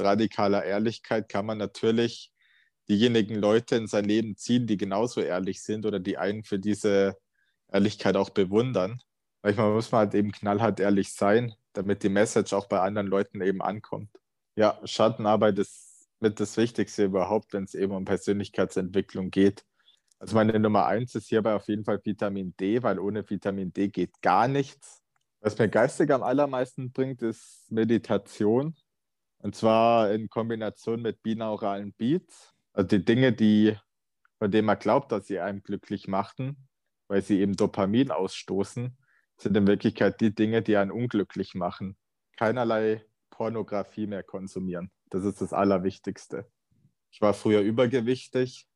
radikaler Ehrlichkeit kann man natürlich diejenigen Leute in sein Leben ziehen, die genauso ehrlich sind oder die einen für diese Ehrlichkeit auch bewundern. Manchmal muss man halt eben knallhart ehrlich sein, damit die Message auch bei anderen Leuten eben ankommt. Ja, Schattenarbeit ist mit das Wichtigste überhaupt, wenn es eben um Persönlichkeitsentwicklung geht. Also meine Nummer eins ist hierbei auf jeden Fall Vitamin D, weil ohne Vitamin D geht gar nichts. Was mir geistig am allermeisten bringt, ist Meditation. Und zwar in Kombination mit binauralen Beats. Also die Dinge, die, von denen man glaubt, dass sie einem glücklich machen, weil sie eben Dopamin ausstoßen, sind in Wirklichkeit die Dinge, die einen unglücklich machen. Keinerlei Pornografie mehr konsumieren. Das ist das Allerwichtigste. Ich war früher übergewichtig,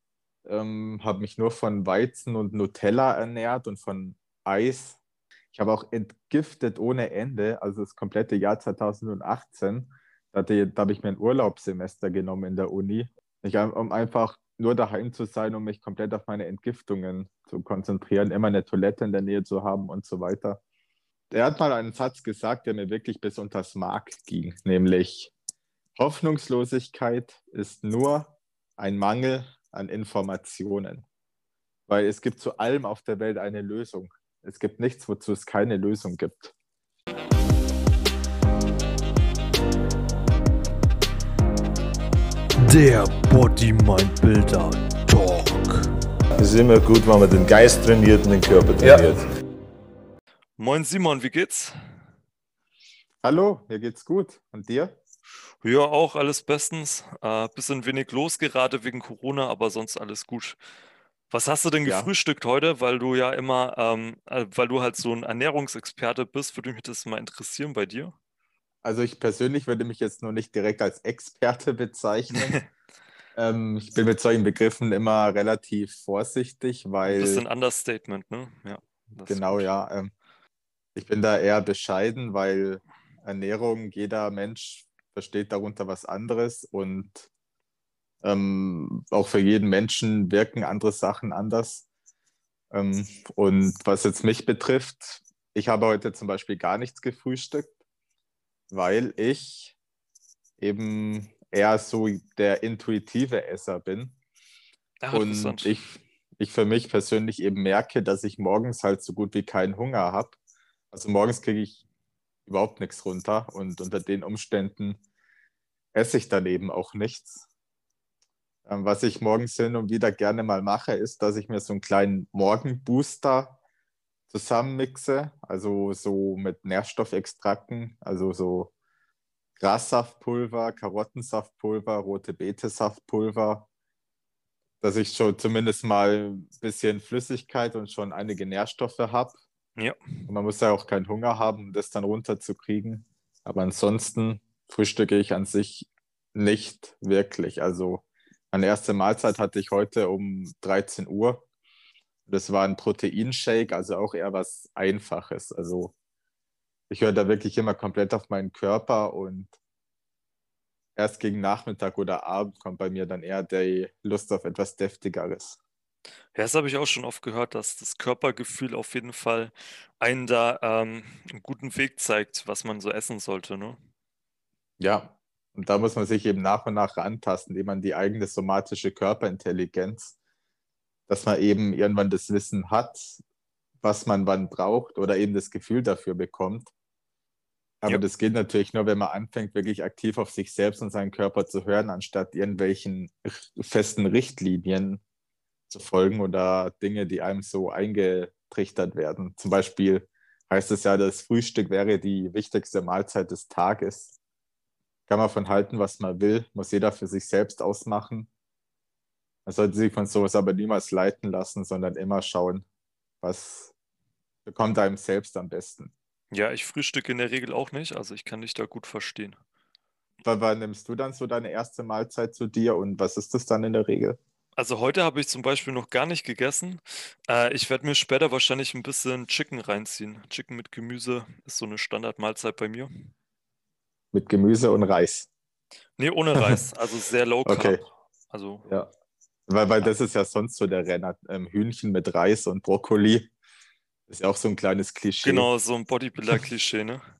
ähm, habe mich nur von Weizen und Nutella ernährt und von Eis. Ich habe auch entgiftet ohne Ende, also das komplette Jahr 2018. Da, da habe ich mir ein Urlaubssemester genommen in der Uni, ich, um einfach nur daheim zu sein, um mich komplett auf meine Entgiftungen zu konzentrieren, immer eine Toilette in der Nähe zu haben und so weiter. Er hat mal einen Satz gesagt, der mir wirklich bis unters Mark ging, nämlich Hoffnungslosigkeit ist nur ein Mangel an Informationen. Weil es gibt zu allem auf der Welt eine Lösung. Es gibt nichts, wozu es keine Lösung gibt. Der Body Mind Builder Talk. Es ist immer gut, wenn man den Geist trainiert und den Körper trainiert. Ja. Moin Simon, wie geht's? Hallo, mir geht's gut. Und dir? Ja, auch alles bestens. Äh, bisschen wenig los gerade wegen Corona, aber sonst alles gut. Was hast du denn ja. gefrühstückt heute? Weil du ja immer, ähm, äh, weil du halt so ein Ernährungsexperte bist, würde mich das mal interessieren bei dir. Also ich persönlich würde mich jetzt nur nicht direkt als Experte bezeichnen. ähm, ich bin mit solchen Begriffen immer relativ vorsichtig, weil. Das ist ein Understatement, ne? Ja. Genau, ja. Ähm, ich bin da eher bescheiden, weil Ernährung, jeder Mensch versteht darunter was anderes und ähm, auch für jeden Menschen wirken andere Sachen anders. Ähm, und was jetzt mich betrifft, ich habe heute zum Beispiel gar nichts gefrühstückt weil ich eben eher so der intuitive Esser bin. Ach, und ich, ich für mich persönlich eben merke, dass ich morgens halt so gut wie keinen Hunger habe. Also morgens kriege ich überhaupt nichts runter und unter den Umständen esse ich dann eben auch nichts. Ähm, was ich morgens hin und wieder gerne mal mache, ist, dass ich mir so einen kleinen Morgenbooster zusammenmixe, also so mit Nährstoffextrakten, also so Grassaftpulver, Karottensaftpulver, rote Betesaftpulver, dass ich schon zumindest mal ein bisschen Flüssigkeit und schon einige Nährstoffe habe. Ja. Und man muss ja auch keinen Hunger haben, um das dann runterzukriegen. Aber ansonsten frühstücke ich an sich nicht wirklich. Also meine erste Mahlzeit hatte ich heute um 13 Uhr. Das war ein Proteinshake, also auch eher was Einfaches. Also ich höre da wirklich immer komplett auf meinen Körper und erst gegen Nachmittag oder Abend kommt bei mir dann eher die Lust auf etwas Deftigeres. Ja, das habe ich auch schon oft gehört, dass das Körpergefühl auf jeden Fall einen da ähm, einen guten Weg zeigt, was man so essen sollte, ne? Ja, und da muss man sich eben nach und nach rantasten, indem man die eigene somatische Körperintelligenz dass man eben irgendwann das Wissen hat, was man wann braucht oder eben das Gefühl dafür bekommt. Aber ja. das geht natürlich nur, wenn man anfängt, wirklich aktiv auf sich selbst und seinen Körper zu hören, anstatt irgendwelchen festen Richtlinien zu folgen oder Dinge, die einem so eingetrichtert werden. Zum Beispiel heißt es ja, das Frühstück wäre die wichtigste Mahlzeit des Tages. Kann man von halten, was man will, muss jeder für sich selbst ausmachen. Man sollte sich von sowas aber niemals leiten lassen, sondern immer schauen, was bekommt einem selbst am besten. Ja, ich frühstücke in der Regel auch nicht, also ich kann dich da gut verstehen. Wann, wann nimmst du dann so deine erste Mahlzeit zu dir und was ist das dann in der Regel? Also heute habe ich zum Beispiel noch gar nicht gegessen. Äh, ich werde mir später wahrscheinlich ein bisschen Chicken reinziehen. Chicken mit Gemüse ist so eine Standardmahlzeit bei mir. Mit Gemüse und Reis? Nee, ohne Reis. Also sehr low carb. Okay. Also ja. Weil, weil das ist ja sonst so der Renner. Ähm, Hühnchen mit Reis und Brokkoli. ist ja auch so ein kleines Klischee. Genau, so ein Bodybuilder-Klischee, ne?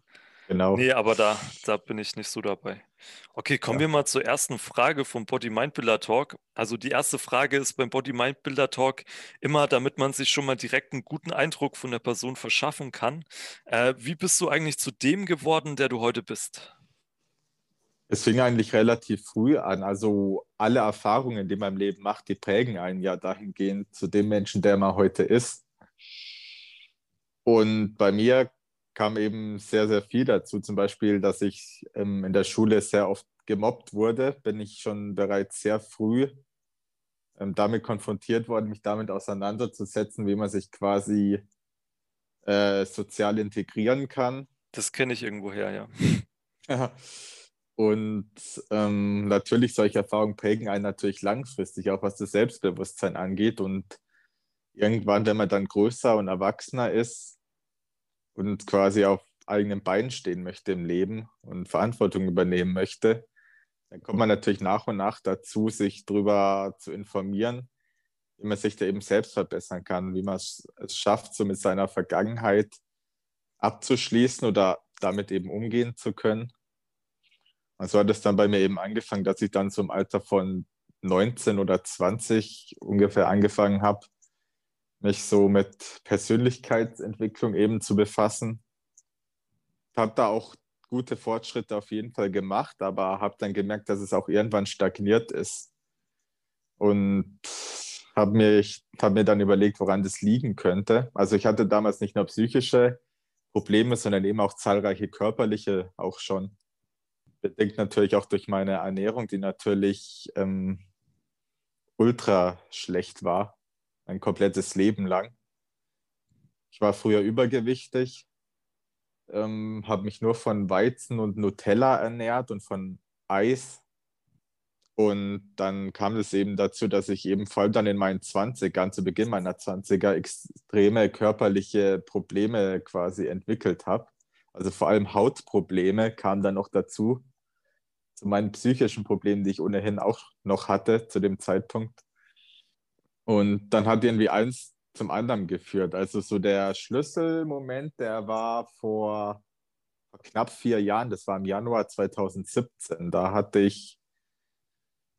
Genau. Nee, aber da, da bin ich nicht so dabei. Okay, kommen Ja. wir mal zur ersten Frage vom Body-Mind-Builder-Talk. Also die erste Frage ist beim Body-Mind-Builder-Talk immer, damit man sich schon mal direkt einen guten Eindruck von der Person verschaffen kann. Äh, wie bist du eigentlich zu dem geworden, der du heute bist? Es fing eigentlich relativ früh an. Also alle Erfahrungen, die man im Leben macht, die prägen einen ja dahingehend zu dem Menschen, der man heute ist. Und bei mir kam eben sehr, sehr viel dazu. Zum Beispiel, dass ich ähm, in der Schule sehr oft gemobbt wurde, bin ich schon bereits sehr früh ähm, damit konfrontiert worden, mich damit auseinanderzusetzen, wie man sich quasi äh, sozial integrieren kann. Das kenne ich irgendwoher, ja. Und ähm, natürlich solche Erfahrungen prägen einen natürlich langfristig, auch was das Selbstbewusstsein angeht. Und irgendwann, wenn man dann größer und erwachsener ist und quasi auf eigenen Beinen stehen möchte im Leben und Verantwortung übernehmen möchte, dann kommt man natürlich nach und nach dazu, sich darüber zu informieren, wie man sich da eben selbst verbessern kann, wie man es schafft, so mit seiner Vergangenheit abzuschließen oder damit eben umgehen zu können. Und so hat es dann bei mir eben angefangen, dass ich dann zum Alter von 19 oder 20 ungefähr angefangen habe, mich so mit Persönlichkeitsentwicklung eben zu befassen. Ich habe da auch gute Fortschritte auf jeden Fall gemacht, aber habe dann gemerkt, dass es auch irgendwann stagniert ist. Und habe hab mir dann überlegt, woran das liegen könnte. Also ich hatte damals nicht nur psychische Probleme, sondern eben auch zahlreiche körperliche auch schon. Bedingt natürlich auch durch meine Ernährung, die natürlich ähm, ultra schlecht war, mein komplettes Leben lang. Ich war früher übergewichtig, ähm, habe mich nur von Weizen und Nutella ernährt und von Eis. Und dann kam es eben dazu, dass ich eben vor allem dann in meinen 20ern, zu Beginn meiner 20er, extreme körperliche Probleme quasi entwickelt habe. Also vor allem Hautprobleme kamen dann noch dazu, zu meinen psychischen Problemen, die ich ohnehin auch noch hatte zu dem Zeitpunkt. Und dann hat irgendwie eins zum anderen geführt. Also so der Schlüsselmoment, der war vor, knapp vier Jahren, das war im Januar 2017. Da hatte ich,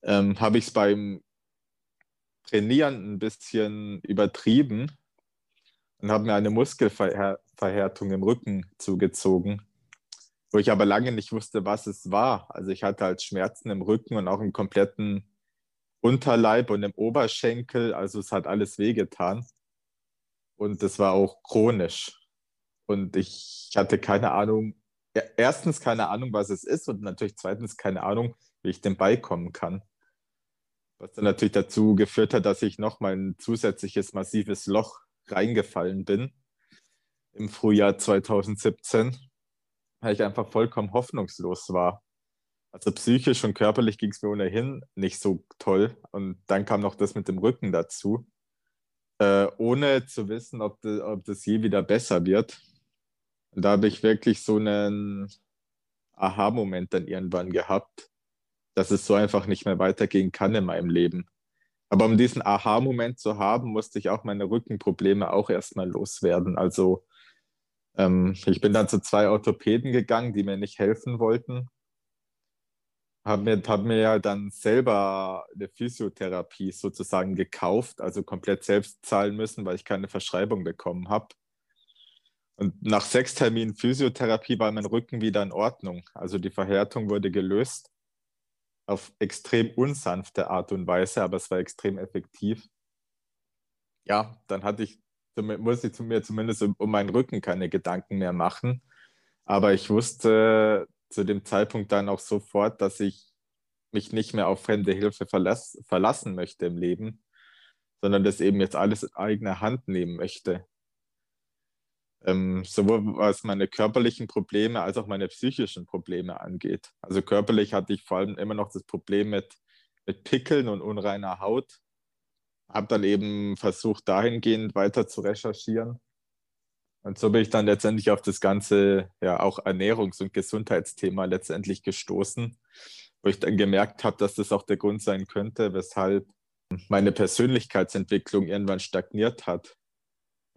ähm, habe ich es beim Trainieren ein bisschen übertrieben und habe mir eine Muskelverhärtung im Rücken zugezogen, wo ich aber lange nicht wusste, was es war. Also ich hatte halt Schmerzen im Rücken und auch im kompletten Unterleib und im Oberschenkel. Also es hat alles wehgetan. Und das war auch chronisch. Und ich hatte keine Ahnung, erstens keine Ahnung, was es ist und natürlich zweitens keine Ahnung, wie ich dem beikommen kann. Was dann natürlich dazu geführt hat, dass ich nochmal ein zusätzliches massives Loch reingefallen bin im Frühjahr 2017, weil ich einfach vollkommen hoffnungslos war. Also psychisch und körperlich ging es mir ohnehin nicht so toll. Und dann kam noch das mit dem Rücken dazu, äh, ohne zu wissen, ob das, ob das je wieder besser wird. Und da habe ich wirklich so einen Aha-Moment dann irgendwann gehabt, dass es so einfach nicht mehr weitergehen kann in meinem Leben. Aber um diesen Aha-Moment zu haben, musste ich auch meine Rückenprobleme auch erstmal loswerden. Also ähm, ich bin dann zu zwei Orthopäden gegangen, die mir nicht helfen wollten. Habe mir, hab mir ja dann selber eine Physiotherapie sozusagen gekauft, also komplett selbst zahlen müssen, weil ich keine Verschreibung bekommen habe. Und nach sechs Terminen Physiotherapie war mein Rücken wieder in Ordnung. Also die Verhärtung wurde gelöst auf extrem unsanfte Art und Weise, aber es war extrem effektiv. Ja, dann hatte ich, muss ich mir zumindest um, meinen Rücken keine Gedanken mehr machen. Aber ich wusste zu dem Zeitpunkt dann auch sofort, dass ich mich nicht mehr auf fremde Hilfe verlass, verlassen möchte im Leben, sondern das eben jetzt alles in eigener Hand nehmen möchte. Ähm, sowohl was meine körperlichen Probleme als auch meine psychischen Probleme angeht. Also körperlich hatte ich vor allem immer noch das Problem mit, mit Pickeln und unreiner Haut. Habe dann eben versucht, dahingehend weiter zu recherchieren. Und so bin ich dann letztendlich auf das ganze, ja, auch Ernährungs- und Gesundheitsthema letztendlich gestoßen, wo ich dann gemerkt habe, dass das auch der Grund sein könnte, weshalb meine Persönlichkeitsentwicklung irgendwann stagniert hat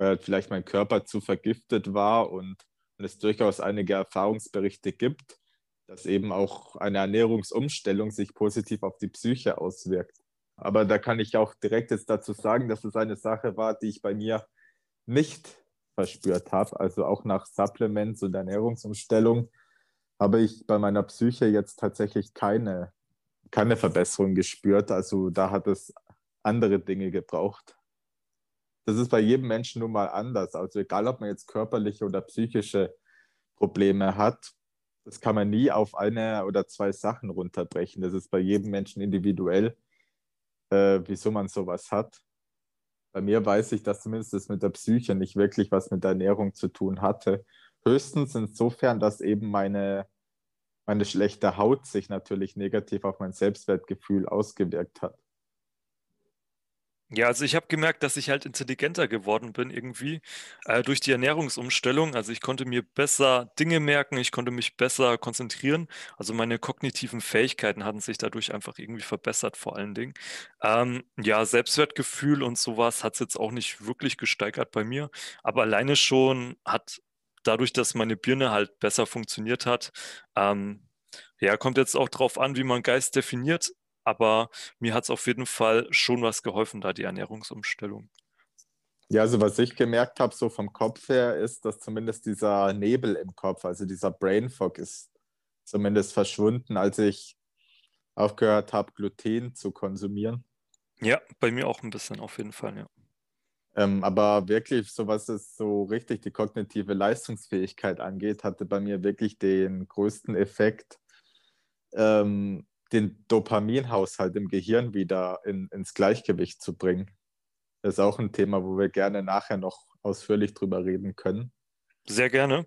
weil vielleicht mein Körper zu vergiftet war und und es durchaus einige Erfahrungsberichte gibt, dass eben auch eine Ernährungsumstellung sich positiv auf die Psyche auswirkt. Aber da kann ich auch direkt jetzt dazu sagen, dass es eine Sache war, die ich bei mir nicht verspürt habe. Also auch nach Supplements und Ernährungsumstellung habe ich bei meiner Psyche jetzt tatsächlich keine, keine Verbesserung gespürt. Also da hat es andere Dinge gebraucht. Das ist bei jedem Menschen nun mal anders. Also egal, ob man jetzt körperliche oder psychische Probleme hat, das kann man nie auf eine oder zwei Sachen runterbrechen. Das ist bei jedem Menschen individuell, äh, wieso man sowas hat. Bei mir weiß ich, dass zumindest das mit der Psyche nicht wirklich was mit der Ernährung zu tun hatte. Höchstens insofern, dass eben meine, meine schlechte Haut sich natürlich negativ auf mein Selbstwertgefühl ausgewirkt hat. Ja, also ich habe gemerkt, dass ich halt intelligenter geworden bin irgendwie äh, durch die Ernährungsumstellung. Also ich konnte mir besser Dinge merken, ich konnte mich besser konzentrieren. Also meine kognitiven Fähigkeiten hatten sich dadurch einfach irgendwie verbessert, vor allen Dingen. Ähm, ja, Selbstwertgefühl und sowas hat es jetzt auch nicht wirklich gesteigert bei mir, aber alleine schon hat dadurch, dass meine Birne halt besser funktioniert hat, ähm, ja, kommt jetzt auch drauf an, wie man Geist definiert aber mir hat es auf jeden Fall schon was geholfen, da die Ernährungsumstellung. Ja, also was ich gemerkt habe, so vom Kopf her, ist, dass zumindest dieser Nebel im Kopf, also dieser Brain Fog ist zumindest verschwunden, als ich aufgehört habe, Gluten zu konsumieren. Ja, bei mir auch ein bisschen auf jeden Fall, ja. Ähm, aber wirklich, so was es so richtig die kognitive Leistungsfähigkeit angeht, hatte bei mir wirklich den größten Effekt, ähm, den Dopaminhaushalt im Gehirn wieder in, ins Gleichgewicht zu bringen. Das ist auch ein Thema, wo wir gerne nachher noch ausführlich drüber reden können. Sehr gerne.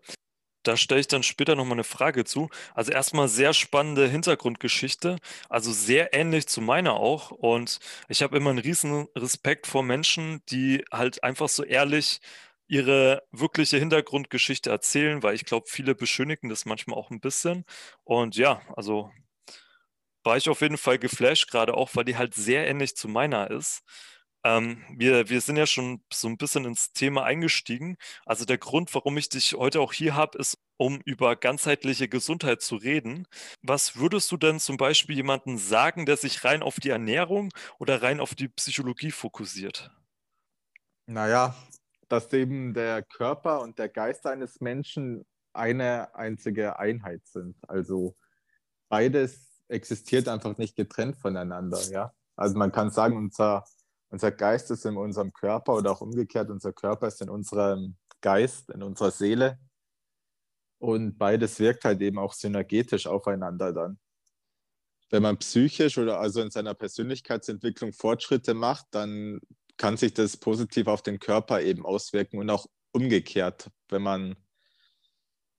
Da stelle ich dann später nochmal eine Frage zu. Also erstmal sehr spannende Hintergrundgeschichte, also sehr ähnlich zu meiner auch. Und ich habe immer einen riesen Respekt vor Menschen, die halt einfach so ehrlich ihre wirkliche Hintergrundgeschichte erzählen, weil ich glaube, viele beschönigen das manchmal auch ein bisschen. Und ja, also war ich auf jeden Fall geflasht, gerade auch, weil die halt sehr ähnlich zu meiner ist. Ähm, wir, wir sind ja schon so ein bisschen ins Thema eingestiegen. Also der Grund, warum ich dich heute auch hier habe, ist, um über ganzheitliche Gesundheit zu reden. Was würdest du denn zum Beispiel jemandem sagen, der sich rein auf die Ernährung oder rein auf die Psychologie fokussiert? Naja, dass eben der Körper und der Geist eines Menschen eine einzige Einheit sind. Also beides existiert einfach nicht getrennt voneinander, ja. Also man kann sagen, unser, unser Geist ist in unserem Körper oder auch umgekehrt, unser Körper ist in unserem Geist, in unserer Seele. Und beides wirkt halt eben auch synergetisch aufeinander dann. Wenn man psychisch oder also in seiner Persönlichkeitsentwicklung Fortschritte macht, dann kann sich das positiv auf den Körper eben auswirken und auch umgekehrt, wenn man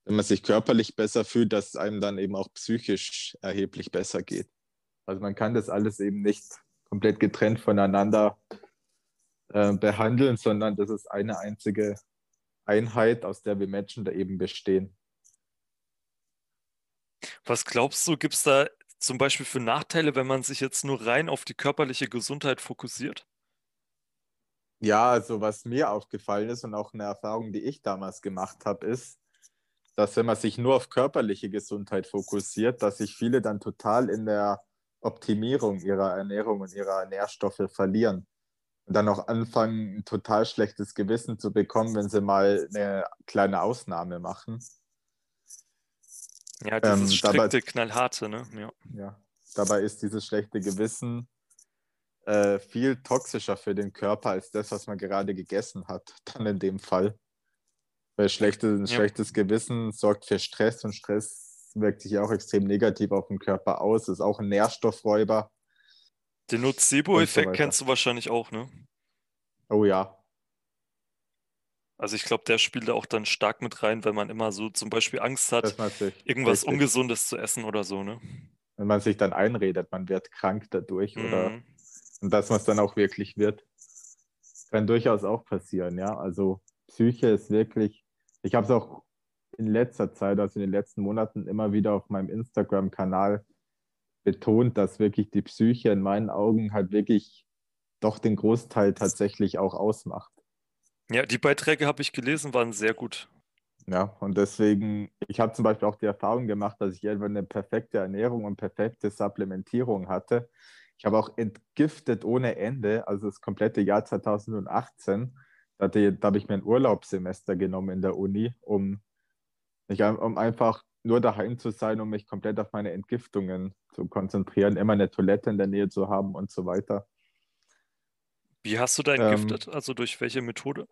wenn man sich körperlich besser fühlt, dass es einem dann eben auch psychisch erheblich besser geht. Also man kann das alles eben nicht komplett getrennt voneinander äh, behandeln, sondern das ist eine einzige Einheit, aus der wir Menschen da eben bestehen. Was glaubst du, gibt es da zum Beispiel für Nachteile, wenn man sich jetzt nur rein auf die körperliche Gesundheit fokussiert? Ja, also was mir aufgefallen ist und auch eine Erfahrung, die ich damals gemacht habe, ist, dass wenn man sich nur auf körperliche Gesundheit fokussiert, dass sich viele dann total in der Optimierung ihrer Ernährung und ihrer Nährstoffe verlieren und dann auch anfangen, ein total schlechtes Gewissen zu bekommen, wenn sie mal eine kleine Ausnahme machen. Ja, dieses ähm, strikte, dabei, knallharte, ne? Ja. ja. Dabei ist dieses schlechte Gewissen äh, viel toxischer für den Körper als das, was man gerade gegessen hat, dann in dem Fall. Weil schlechte, ein ja. schlechtes Gewissen sorgt für Stress und Stress wirkt sich auch extrem negativ auf den Körper aus. Ist auch ein Nährstoffräuber. Den Nocebo-Effekt so kennst du wahrscheinlich auch, ne? Oh ja. Also ich glaube, der spielt da auch dann stark mit rein, wenn man immer so zum Beispiel Angst hat, irgendwas richtig. Ungesundes zu essen oder so, ne? Wenn man sich dann einredet, man wird krank dadurch mhm. oder und dass man es dann auch wirklich wird. Kann durchaus auch passieren, ja. Also Psyche ist wirklich ich habe es auch in letzter Zeit, also in den letzten Monaten, immer wieder auf meinem Instagram-Kanal betont, dass wirklich die Psyche in meinen Augen halt wirklich doch den Großteil tatsächlich auch ausmacht. Ja, die Beiträge habe ich gelesen, waren sehr gut. Ja, und deswegen, ich habe zum Beispiel auch die Erfahrung gemacht, dass ich irgendwann eine perfekte Ernährung und perfekte Supplementierung hatte. Ich habe auch entgiftet ohne Ende, also das komplette Jahr 2018. Da, da habe ich mir ein Urlaubssemester genommen in der Uni, um, ich, um einfach nur daheim zu sein, um mich komplett auf meine Entgiftungen zu konzentrieren, immer eine Toilette in der Nähe zu haben und so weiter. Wie hast du da Ähm, entgiftet? Also durch welche Methode?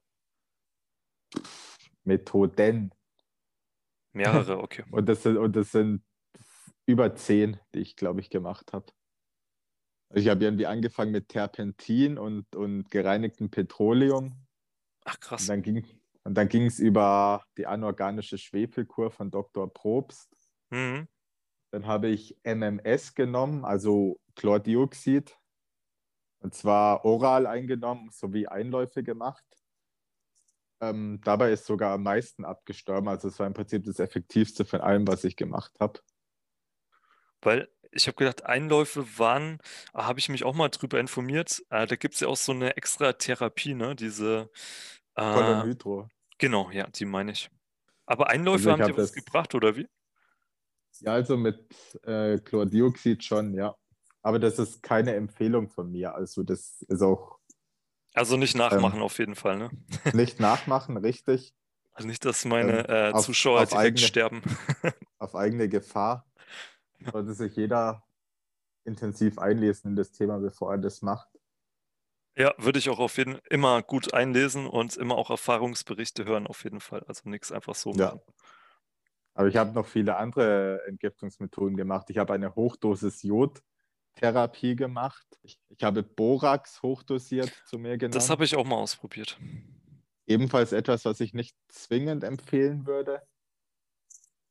Methoden. Mehrere, okay. Und das sind, und das sind über zehn, die ich, glaube ich, gemacht habe. Ich habe irgendwie angefangen mit Terpentin und, und gereinigtem Petroleum. Ach Und krass. dann ging und dann ging es über die anorganische Schwefelkur von Dr. Probst. Mhm. Dann habe ich MMS genommen, also Chlordioxid. Und zwar oral eingenommen sowie Einläufe gemacht. Ähm, dabei ist sogar am meisten abgestorben. Also es war im Prinzip das Effektivste von allem, was ich gemacht habe. Weil ich habe gedacht, Einläufe waren, ah, habe ich mich auch mal drüber informiert. Äh, da gibt es ja auch so eine extra Therapie, ne? Diese, äh, genau, ja, die meine ich. Aber Einläufe Also ich haben dir habe was gebracht, oder wie? ja, also mit äh, Chlordioxid schon, ja. Aber das ist keine Empfehlung von mir. Also das ist auch Also nicht ähm, nachmachen auf jeden Fall, ne? nicht nachmachen, richtig. Also nicht, dass meine Ähm, äh, auf, Zuschauer auf, direkt eigene, sterben. auf eigene Gefahr sollte sich jeder intensiv einlesen in das Thema, bevor er das macht. Ja, würde ich auch auf jeden immer gut einlesen und immer auch Erfahrungsberichte hören, auf jeden Fall. Also nichts einfach so Ja. machen. Aber ich habe noch viele andere Entgiftungsmethoden gemacht. Ich habe eine Hochdosis Jodtherapie gemacht. Ich, ich habe Borax hochdosiert zu mir Das genommen. habe ich auch mal ausprobiert. Ebenfalls etwas, was ich nicht zwingend empfehlen würde.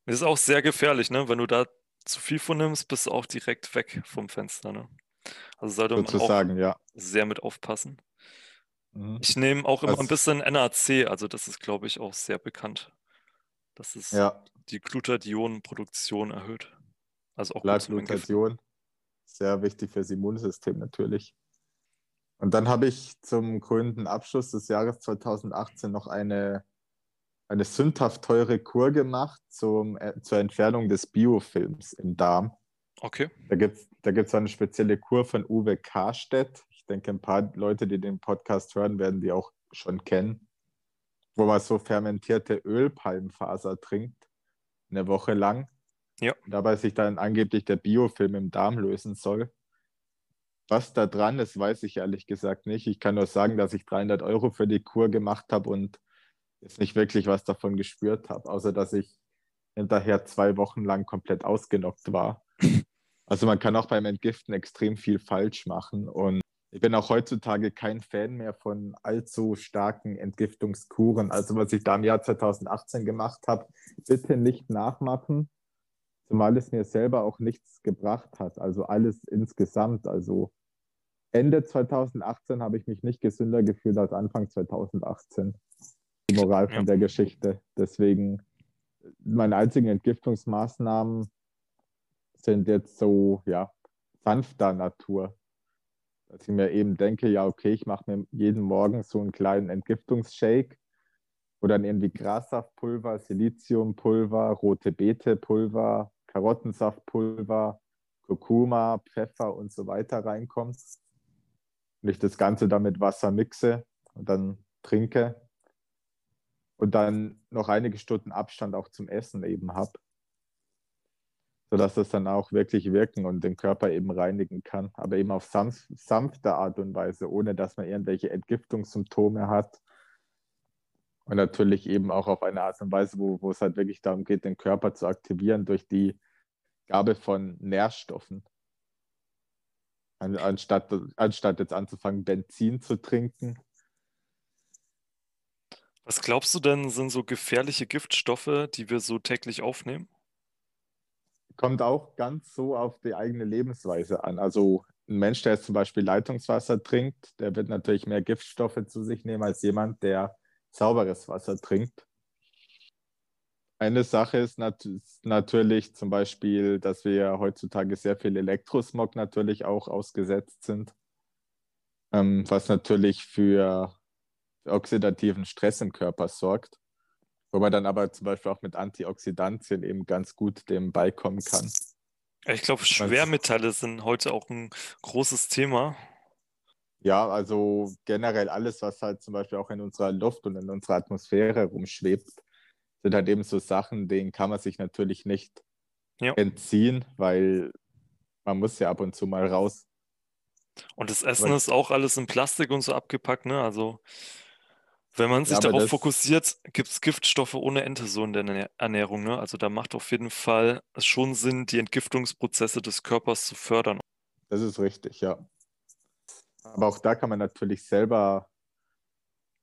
Das ist auch sehr gefährlich, ne? Wenn du da zu viel von nimmst, bist du auch direkt weg vom Fenster, ne? Also sollte man auch Sozusagen, ja. sehr mit aufpassen. Mhm. Ich nehme auch immer ein Was, bisschen NAC, also das ist, glaube ich, auch sehr bekannt, dass es ja, die Glutathionproduktion erhöht. Also auch. Glutation, sehr wichtig fürs Immunsystem natürlich. Und dann habe ich zum krönenden Abschluss des Jahres 2018 noch eine, eine sündhaft teure Kur gemacht zum, äh, zur Entfernung des Biofilms im Darm. Okay. Da gibt es da gibt's eine spezielle Kur von Uwe Karstedt. Ich denke, ein paar Leute, die den Podcast hören, werden die auch schon kennen, wo man so fermentierte Ölpalmfaser trinkt, eine Woche lang. Ja. Dabei sich dann angeblich der Biofilm im Darm lösen soll. Was da dran ist, weiß ich ehrlich gesagt nicht. Ich kann nur sagen, dass ich 300 Euro für die Kur gemacht habe und jetzt nicht wirklich was davon gespürt habe, außer dass ich hinterher zwei Wochen lang komplett ausgenockt war. Also man kann auch beim Entgiften extrem viel falsch machen und ich bin auch heutzutage kein Fan mehr von allzu starken Entgiftungskuren. Also was ich da im Jahr 2018 gemacht habe, bitte nicht nachmachen, zumal es mir selber auch nichts gebracht hat. Also alles insgesamt. Also Ende 2018 habe ich mich nicht gesünder gefühlt als Anfang 2018. Die Moral von Ja. der Geschichte. Deswegen meine einzigen Entgiftungsmaßnahmen sind jetzt so, ja, sanfter Natur. Dass ich mir eben denke, ja, okay, ich mache mir jeden Morgen so einen kleinen Entgiftungsshake, wo dann irgendwie Grassaftpulver, Siliziumpulver, rote Beete-Pulver, Karottensaftpulver, Kurkuma, Pfeffer und so weiter reinkommt. Und ich das Ganze dann mit Wasser mixe und dann trinke und dann noch einige Stunden Abstand auch zum Essen eben habe, sodass das dann auch wirklich wirken und den Körper eben reinigen kann, aber eben auf sanf sanfte Art und Weise, ohne dass man irgendwelche Entgiftungssymptome hat. Und natürlich eben auch auf eine Art und Weise, wo, wo es halt wirklich darum geht, den Körper zu aktivieren durch die Gabe von Nährstoffen. An, anstatt, anstatt jetzt anzufangen, Benzin zu trinken. Was glaubst du denn, sind so gefährliche Giftstoffe, die wir so täglich aufnehmen? Kommt auch ganz so auf die eigene Lebensweise an. Also ein Mensch, der jetzt zum Beispiel Leitungswasser trinkt, der wird natürlich mehr Giftstoffe zu sich nehmen als jemand, der sauberes Wasser trinkt. Eine Sache ist nat natürlich zum Beispiel, dass wir heutzutage sehr viel Elektrosmog natürlich auch ausgesetzt sind, ähm, was natürlich für oxidativen Stress im Körper sorgt. Wo man dann aber zum Beispiel auch mit Antioxidantien eben ganz gut dem beikommen kann. Ich glaube, Schwermetalle sind heute auch ein großes Thema. Ja, also generell alles, was halt zum Beispiel auch in unserer Luft und in unserer Atmosphäre rumschwebt, sind halt eben so Sachen, denen kann man sich natürlich nicht ja. entziehen, weil man muss ja ab und zu mal raus. Und das Essen Aber ist auch alles in Plastik und so abgepackt, ne? Also wenn man sich ja, darauf fokussiert, gibt es Giftstoffe ohne Ende so in der Ernährung, ne? Also da macht auf jeden Fall es schon Sinn, die Entgiftungsprozesse des Körpers zu fördern. Das ist richtig, ja. Aber auch da kann man natürlich selber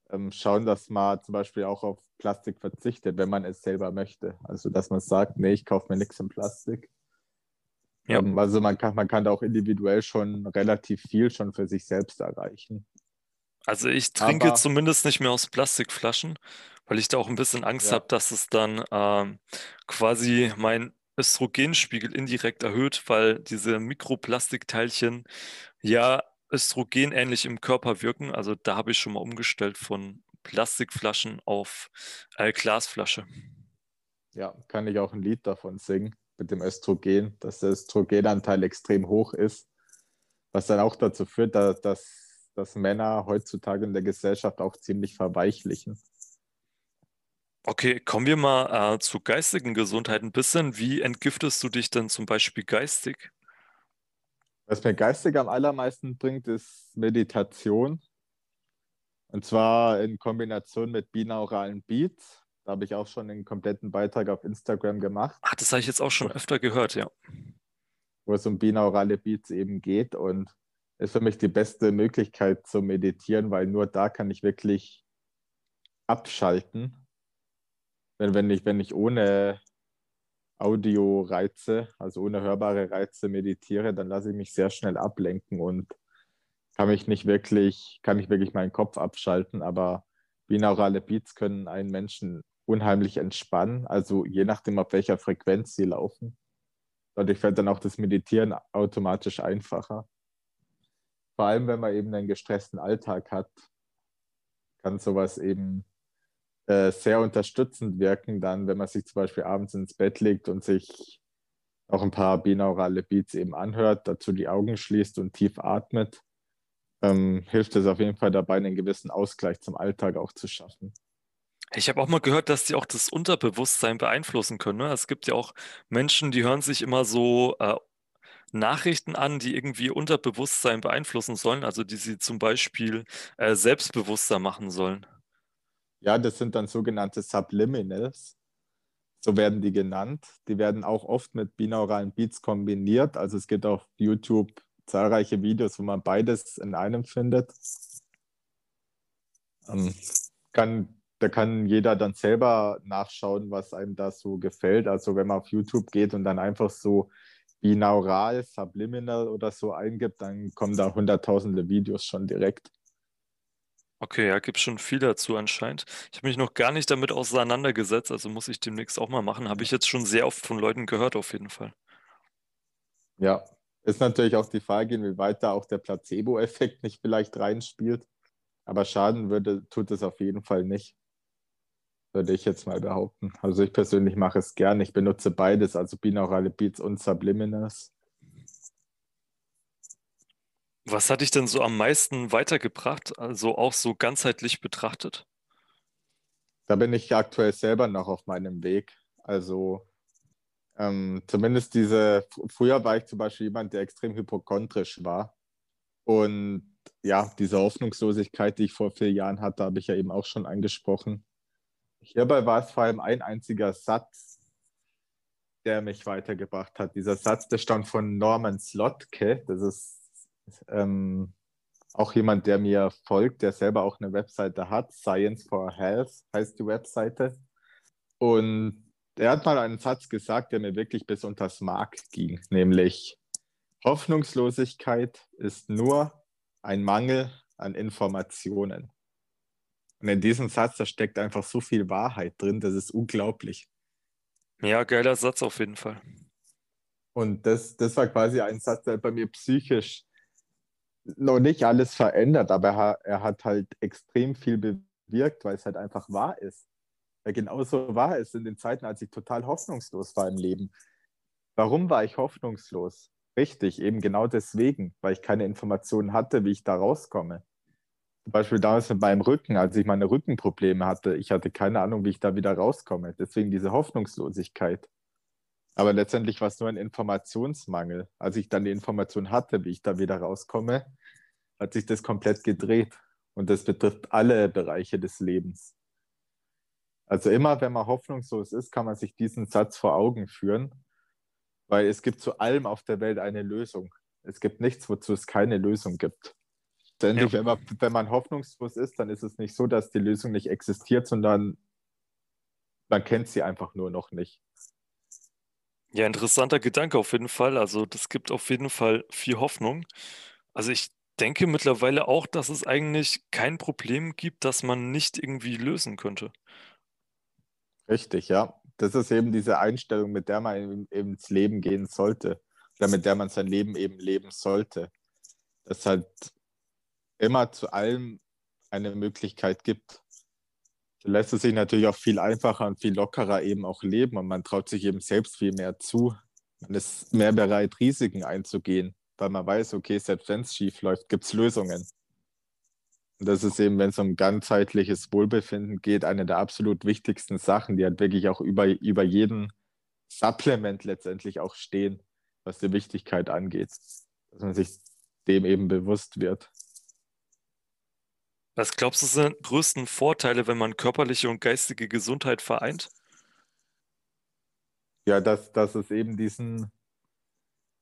ähm, schauen, dass man zum Beispiel auch auf Plastik verzichtet, wenn man es selber möchte. Also dass man sagt, nee, ich kaufe mir nichts in Plastik. Ja. Ähm, also man kann, man kann da auch individuell schon relativ viel schon für sich selbst erreichen. Also ich trinke Aber, zumindest nicht mehr aus Plastikflaschen, weil ich da auch ein bisschen Angst ja. habe, dass es dann ähm, quasi mein Östrogenspiegel indirekt erhöht, weil diese Mikroplastikteilchen ja östrogenähnlich im Körper wirken. Also da habe ich schon mal umgestellt von Plastikflaschen auf äh, Glasflasche. Ja, kann ich auch ein Lied davon singen mit dem Östrogen, dass der Östrogenanteil extrem hoch ist, was dann auch dazu führt, dass, dass, dass Männer heutzutage in der Gesellschaft auch ziemlich verweichlichen. Okay, kommen wir mal äh, zur geistigen Gesundheit ein bisschen. Wie entgiftest du dich denn zum Beispiel geistig? Was mir geistig am allermeisten bringt, ist Meditation. Und zwar in Kombination mit binauralen Beats. Da habe ich auch schon einen kompletten Beitrag auf Instagram gemacht. Ach, das habe ich jetzt auch schon öfter gehört, ja. Wo es um binaurale Beats eben geht. Und ist für mich die beste Möglichkeit zu meditieren, weil nur da kann ich wirklich abschalten. Wenn, wenn, ich, wenn ich ohne Audioreize, also ohne hörbare Reize meditiere, dann lasse ich mich sehr schnell ablenken und kann mich nicht wirklich, kann ich wirklich meinen Kopf abschalten, aber binaurale Beats können einen Menschen unheimlich entspannen, also je nachdem, auf welcher Frequenz sie laufen. Dadurch fällt dann auch das Meditieren automatisch einfacher. Vor allem, wenn man eben einen gestressten Alltag hat, kann sowas eben äh, sehr unterstützend wirken, dann, wenn man sich zum Beispiel abends ins Bett legt und sich auch ein paar binaurale Beats eben anhört, dazu die Augen schließt und tief atmet, ähm, hilft es auf jeden Fall dabei, einen gewissen Ausgleich zum Alltag auch zu schaffen. Ich habe auch mal gehört, dass die auch das Unterbewusstsein beeinflussen können. Ne? Es gibt ja auch Menschen, die hören sich immer so äh, Nachrichten an, die irgendwie Unterbewusstsein beeinflussen sollen, also die sie zum Beispiel äh, selbstbewusster machen sollen. Ja, das sind dann sogenannte Subliminals. So werden die genannt. Die werden auch oft mit binauralen Beats kombiniert. Also es gibt auf YouTube zahlreiche Videos, wo man beides in einem findet. Ähm, kann, da kann jeder dann selber nachschauen, was einem da so gefällt. Also wenn man auf YouTube geht und dann einfach so binaural, subliminal oder so eingibt, dann kommen da hunderttausende Videos schon direkt. Okay, ja, gibt schon viel dazu anscheinend. Ich habe mich noch gar nicht damit auseinandergesetzt, also muss ich demnächst auch mal machen. Habe ich jetzt schon sehr oft von Leuten gehört, auf jeden Fall. Ja, ist natürlich auch die Frage, inwieweit da auch der Placebo-Effekt nicht vielleicht reinspielt. Aber schaden würde, tut es auf jeden Fall nicht. Würde ich jetzt mal behaupten. Also ich persönlich mache es gern. Ich benutze beides, also binaurale Beats und Subliminals. Was hat dich denn so am meisten weitergebracht, also auch so ganzheitlich betrachtet? Da bin ich aktuell selber noch auf meinem Weg. Also ähm, zumindest diese, früher war ich zum Beispiel jemand, der extrem hypochondrisch war. Und ja, diese Hoffnungslosigkeit, die ich vor vier Jahren hatte, habe ich ja eben auch schon angesprochen. Hierbei war es vor allem ein einziger Satz, der mich weitergebracht hat. Dieser Satz, der stammt von Norman Slotke. Das ist ähm, auch jemand, der mir folgt, der selber auch eine Webseite hat. Science for Health heißt die Webseite. Und er hat mal einen Satz gesagt, der mir wirklich bis unters Mark ging, nämlich Hoffnungslosigkeit ist nur ein Mangel an Informationen. Und in diesem Satz, da steckt einfach so viel Wahrheit drin, das ist unglaublich. Ja, geiler Satz auf jeden Fall. Und das, das war quasi ein Satz, der bei mir psychisch noch nicht alles verändert, aber er, hat halt extrem viel bewirkt, weil es halt einfach wahr ist. Weil genauso war es in den Zeiten, als ich total hoffnungslos war im Leben. Warum war ich hoffnungslos? Richtig, eben genau deswegen, weil ich keine Informationen hatte, wie ich da rauskomme. Zum Beispiel damals mit meinem Rücken, als ich meine Rückenprobleme hatte, ich hatte keine Ahnung, wie ich da wieder rauskomme. Deswegen diese Hoffnungslosigkeit. Aber letztendlich war es nur ein Informationsmangel. Als ich dann die Information hatte, wie ich da wieder rauskomme, hat sich das komplett gedreht. Und das betrifft alle Bereiche des Lebens. Also immer, wenn man hoffnungslos ist, kann man sich diesen Satz vor Augen führen, weil es gibt zu allem auf der Welt eine Lösung. Es gibt nichts, wozu es keine Lösung gibt. Ständig, ja. wenn, man, wenn man hoffnungslos ist, dann ist es nicht so, dass die Lösung nicht existiert, sondern man kennt sie einfach nur noch nicht. Ja, interessanter Gedanke auf jeden Fall. Also das gibt auf jeden Fall viel Hoffnung. Also ich denke mittlerweile auch, dass es eigentlich kein Problem gibt, das man nicht irgendwie lösen könnte. Richtig, ja. Das ist eben diese Einstellung, mit der man eben ins Leben gehen sollte oder mit der man sein Leben eben leben sollte. Dass halt immer zu allem eine Möglichkeit gibt. So lässt es sich natürlich auch viel einfacher und viel lockerer eben auch leben und man traut sich eben selbst viel mehr zu. Man ist mehr bereit, Risiken einzugehen weil man weiß, okay, selbst wenn es schief läuft, gibt es Lösungen. Und das ist eben, wenn es um ganzheitliches Wohlbefinden geht, eine der absolut wichtigsten Sachen, die halt wirklich auch über, über jeden Supplement letztendlich auch stehen, was die Wichtigkeit angeht. Dass man sich dem eben bewusst wird. Was glaubst du sind die größten Vorteile, wenn man körperliche und geistige Gesundheit vereint? Ja, dass, dass es eben diesen,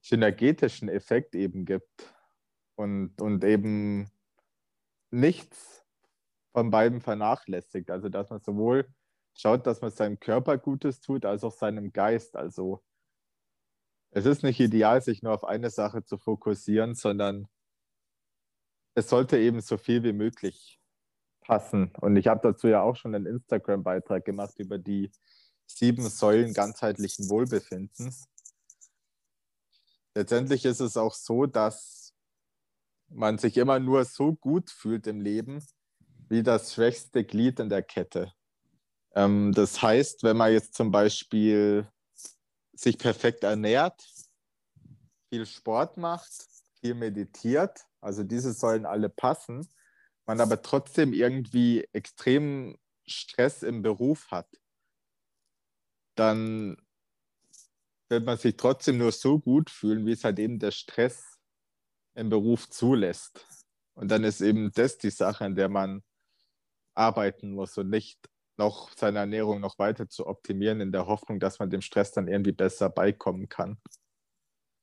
synergetischen Effekt eben gibt und, und eben nichts von beiden vernachlässigt. Also dass man sowohl schaut, dass man seinem Körper Gutes tut, als auch seinem Geist. Also es ist nicht ideal, sich nur auf eine Sache zu fokussieren, sondern es sollte eben so viel wie möglich passen. Und ich habe dazu ja auch schon einen Instagram-Beitrag gemacht über die sieben Säulen ganzheitlichen Wohlbefindens letztendlich ist es auch so, dass man sich immer nur so gut fühlt im Leben wie das schwächste Glied in der Kette. Ähm, das heißt, wenn man jetzt zum Beispiel sich perfekt ernährt, viel Sport macht, viel meditiert, also diese sollen alle passen, man aber trotzdem irgendwie extrem Stress im Beruf hat, dann wird man sich trotzdem nur so gut fühlen, wie es halt eben der Stress im Beruf zulässt. Und dann ist eben das die Sache, an der man arbeiten muss und nicht noch seine Ernährung noch weiter zu optimieren, in der Hoffnung, dass man dem Stress dann irgendwie besser beikommen kann.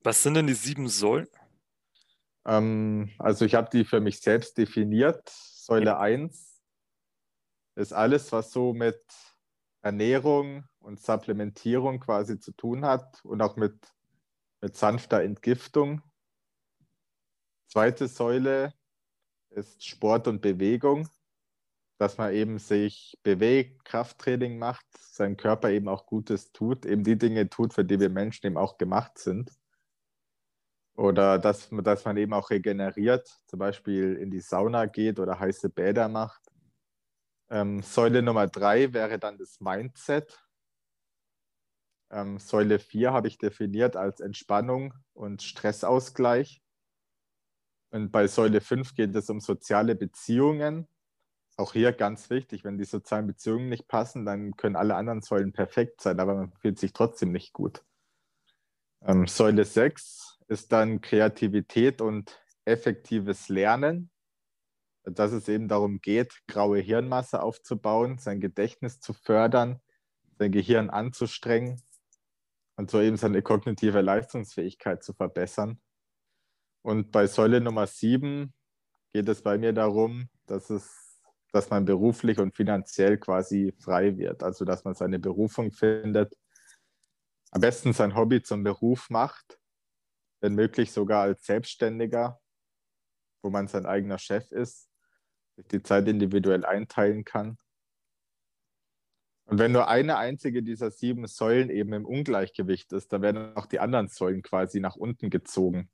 Was sind denn die sieben Säulen? Ähm, also ich habe die für mich selbst definiert. Säule ja. 1 ist alles, was so mit Ernährung und Supplementierung quasi zu tun hat und auch mit, mit sanfter Entgiftung. Zweite Säule ist Sport und Bewegung, dass man eben sich bewegt, Krafttraining macht, seinem Körper eben auch Gutes tut, eben die Dinge tut, für die wir Menschen eben auch gemacht sind. Oder dass, dass man eben auch regeneriert, zum Beispiel in die Sauna geht oder heiße Bäder macht ähm, Säule Nummer drei wäre dann das Mindset. Ähm, Säule vier habe ich definiert als Entspannung und Stressausgleich. Und bei Säule 5 geht es um soziale Beziehungen. Auch hier ganz wichtig, wenn die sozialen Beziehungen nicht passen, dann können alle anderen Säulen perfekt sein, aber man fühlt sich trotzdem nicht gut. Ähm, Säule 6 ist dann Kreativität und effektives Lernen dass es eben darum geht, graue Hirnmasse aufzubauen, sein Gedächtnis zu fördern, sein Gehirn anzustrengen und so eben seine kognitive Leistungsfähigkeit zu verbessern. Und bei Säule Nummer 7 geht es bei mir darum, dass, es, dass man beruflich und finanziell quasi frei wird, also dass man seine Berufung findet, am besten sein Hobby zum Beruf macht, wenn möglich sogar als Selbstständiger, wo man sein eigener Chef ist sich die Zeit individuell einteilen kann. Und wenn nur eine einzige dieser sieben Säulen eben im Ungleichgewicht ist, dann werden auch die anderen Säulen quasi nach unten gezogen.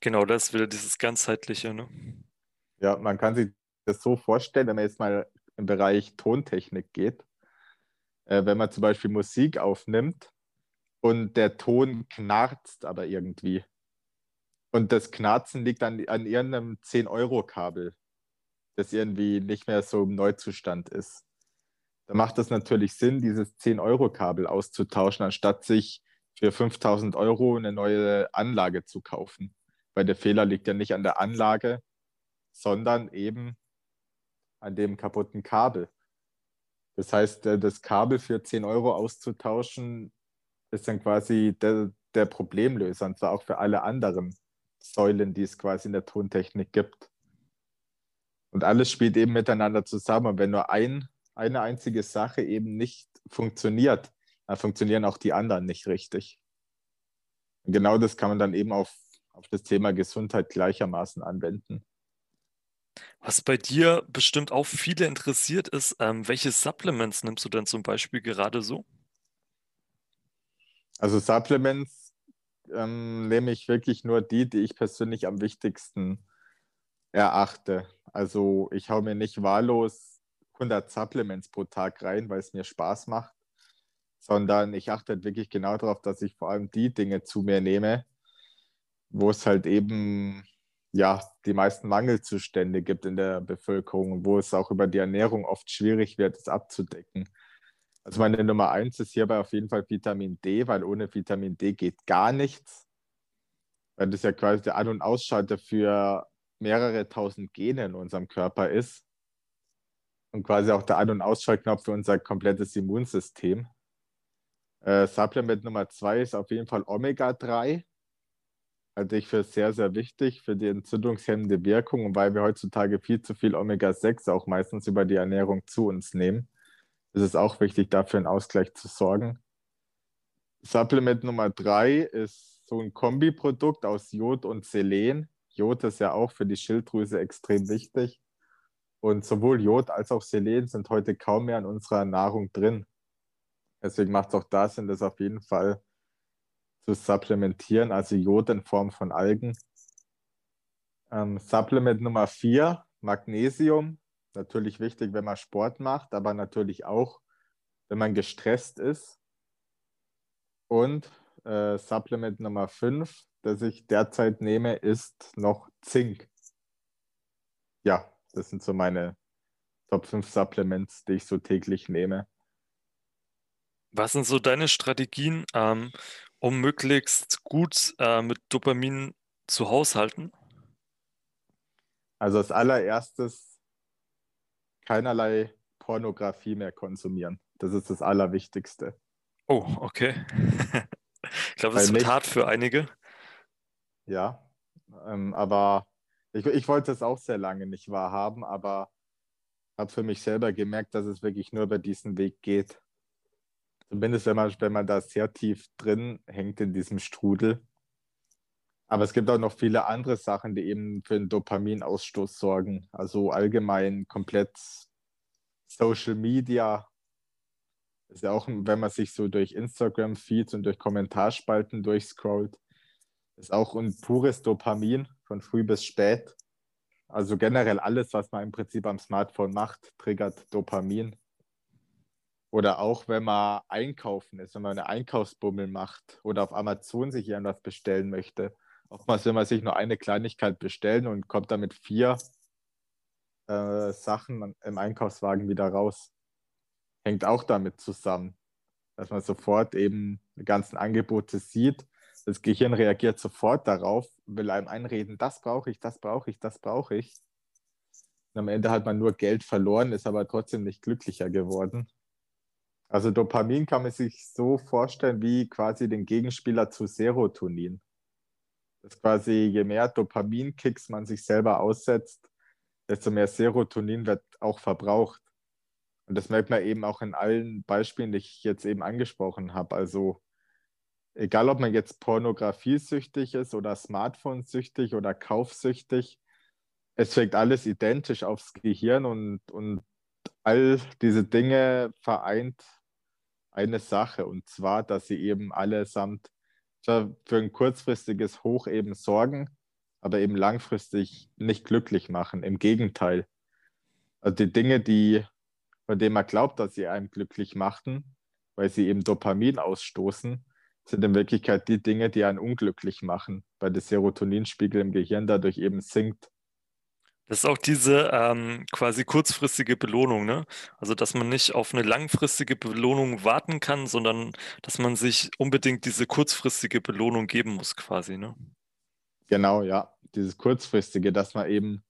Genau, das ist wieder dieses ganzheitliche. Ne? Ja, man kann sich das so vorstellen, wenn man jetzt mal im Bereich Tontechnik geht. äh, wenn man zum Beispiel Musik aufnimmt und der Ton knarzt aber irgendwie. Und das Knarzen liegt an, an irgendeinem 10-Euro-Kabel, das irgendwie nicht mehr so im Neuzustand ist. Da macht es natürlich Sinn, dieses 10-Euro-Kabel auszutauschen, anstatt sich für 5000 Euro eine neue Anlage zu kaufen. Weil der Fehler liegt ja nicht an der Anlage, sondern eben an dem kaputten Kabel. Das heißt, äh, das Kabel für 10 Euro auszutauschen, ist dann quasi der, der Problemlöser, und zwar auch für alle anderen Säulen, die es quasi in der Tontechnik gibt. Und alles spielt eben miteinander zusammen. Und wenn nur ein, eine einzige Sache eben nicht funktioniert, dann funktionieren auch die anderen nicht richtig. Und genau das kann man dann eben auf, auf das Thema Gesundheit gleichermaßen anwenden. Was bei dir bestimmt auch viele interessiert ist, ähm, welche Supplements nimmst du denn zum Beispiel gerade so? Also Supplements ähm, nehme ich wirklich nur die, die ich persönlich am wichtigsten erachte. Also ich haue mir nicht wahllos 100 Supplements pro Tag rein, weil es mir Spaß macht, sondern ich achte halt wirklich genau darauf, dass ich vor allem die Dinge zu mir nehme, wo es halt eben ja die meisten Mangelzustände gibt in der Bevölkerung, wo es auch über die Ernährung oft schwierig wird, es abzudecken. Also meine Nummer eins ist hierbei auf jeden Fall Vitamin D, weil ohne Vitamin D geht gar nichts. Weil das ja quasi der An- und Ausschalter für mehrere tausend Gene in unserem Körper ist. Und quasi auch der An- und Ausschaltknopf für unser komplettes Immunsystem. Äh, Supplement Nummer zwei ist auf jeden Fall Omega-3. Halte ich für sehr, sehr wichtig für die entzündungshemmende Wirkung weil wir heutzutage viel zu viel Omega-6 auch meistens über die Ernährung zu uns nehmen ist es auch wichtig, dafür einen Ausgleich zu sorgen. Supplement Nummer drei ist so ein Kombiprodukt aus Jod und Selen. Jod ist ja auch für die Schilddrüse extrem wichtig. Und sowohl Jod als auch Selen sind heute kaum mehr in unserer Nahrung drin. Deswegen macht es auch da Sinn, das auf jeden Fall zu supplementieren, also Jod in Form von Algen. Ähm, Supplement Nummer vier, Magnesium natürlich wichtig, wenn man Sport macht, aber natürlich auch, wenn man gestresst ist. Und äh, Supplement Nummer 5, das ich derzeit nehme, ist noch Zink. Ja, das sind so meine Top 5 Supplements, die ich so täglich nehme. Was sind so deine Strategien, ähm, um möglichst gut äh, mit Dopamin zu haushalten? Also als allererstes keinerlei Pornografie mehr konsumieren. Das ist das Allerwichtigste. Oh, okay. ich glaube, das ist hart für einige. Ja, ähm, aber ich, ich wollte es auch sehr lange nicht wahrhaben, aber habe für mich selber gemerkt, dass es wirklich nur über diesen Weg geht. Zumindest wenn man, wenn man da sehr tief drin hängt in diesem Strudel. Aber es gibt auch noch viele andere Sachen, die eben für den Dopaminausstoß sorgen. Also allgemein komplett Social Media. Ist ja auch, wenn man sich so durch Instagram-Feeds und durch Kommentarspalten durchscrollt, ist auch ein pures Dopamin von früh bis spät. Also generell alles, was man im Prinzip am Smartphone macht, triggert Dopamin. Oder auch wenn man einkaufen ist, wenn man eine Einkaufsbummel macht oder auf Amazon sich irgendwas bestellen möchte Oftmals will man sich nur eine Kleinigkeit bestellen und kommt dann mit vier äh, Sachen im Einkaufswagen wieder raus. Hängt auch damit zusammen, dass man sofort eben die ganzen Angebote sieht. Das Gehirn reagiert sofort darauf, will einem einreden, das brauche ich, das brauche ich, das brauche ich. Und am Ende hat man nur Geld verloren, ist aber trotzdem nicht glücklicher geworden. Also Dopamin kann man sich so vorstellen wie quasi den Gegenspieler zu Serotonin dass quasi je mehr Dopaminkicks man sich selber aussetzt, desto mehr Serotonin wird auch verbraucht. Und das merkt man eben auch in allen Beispielen, die ich jetzt eben angesprochen habe. Also egal, ob man jetzt pornografiesüchtig ist oder Smartphone-süchtig oder kaufsüchtig, es wirkt alles identisch aufs Gehirn und, und all diese Dinge vereint eine Sache und zwar, dass sie eben allesamt für ein kurzfristiges Hoch eben sorgen, aber eben langfristig nicht glücklich machen. Im Gegenteil. Also die Dinge, die, von denen man glaubt, dass sie einem glücklich machten, weil sie eben Dopamin ausstoßen, sind in Wirklichkeit die Dinge, die einen unglücklich machen, weil der Serotoninspiegel im Gehirn dadurch eben sinkt. Das ist auch diese ähm, quasi kurzfristige Belohnung, ne? Also, dass man nicht auf eine langfristige Belohnung warten kann, sondern dass man sich unbedingt diese kurzfristige Belohnung geben muss, quasi, ne? Genau, ja. Dieses kurzfristige, dass man eben,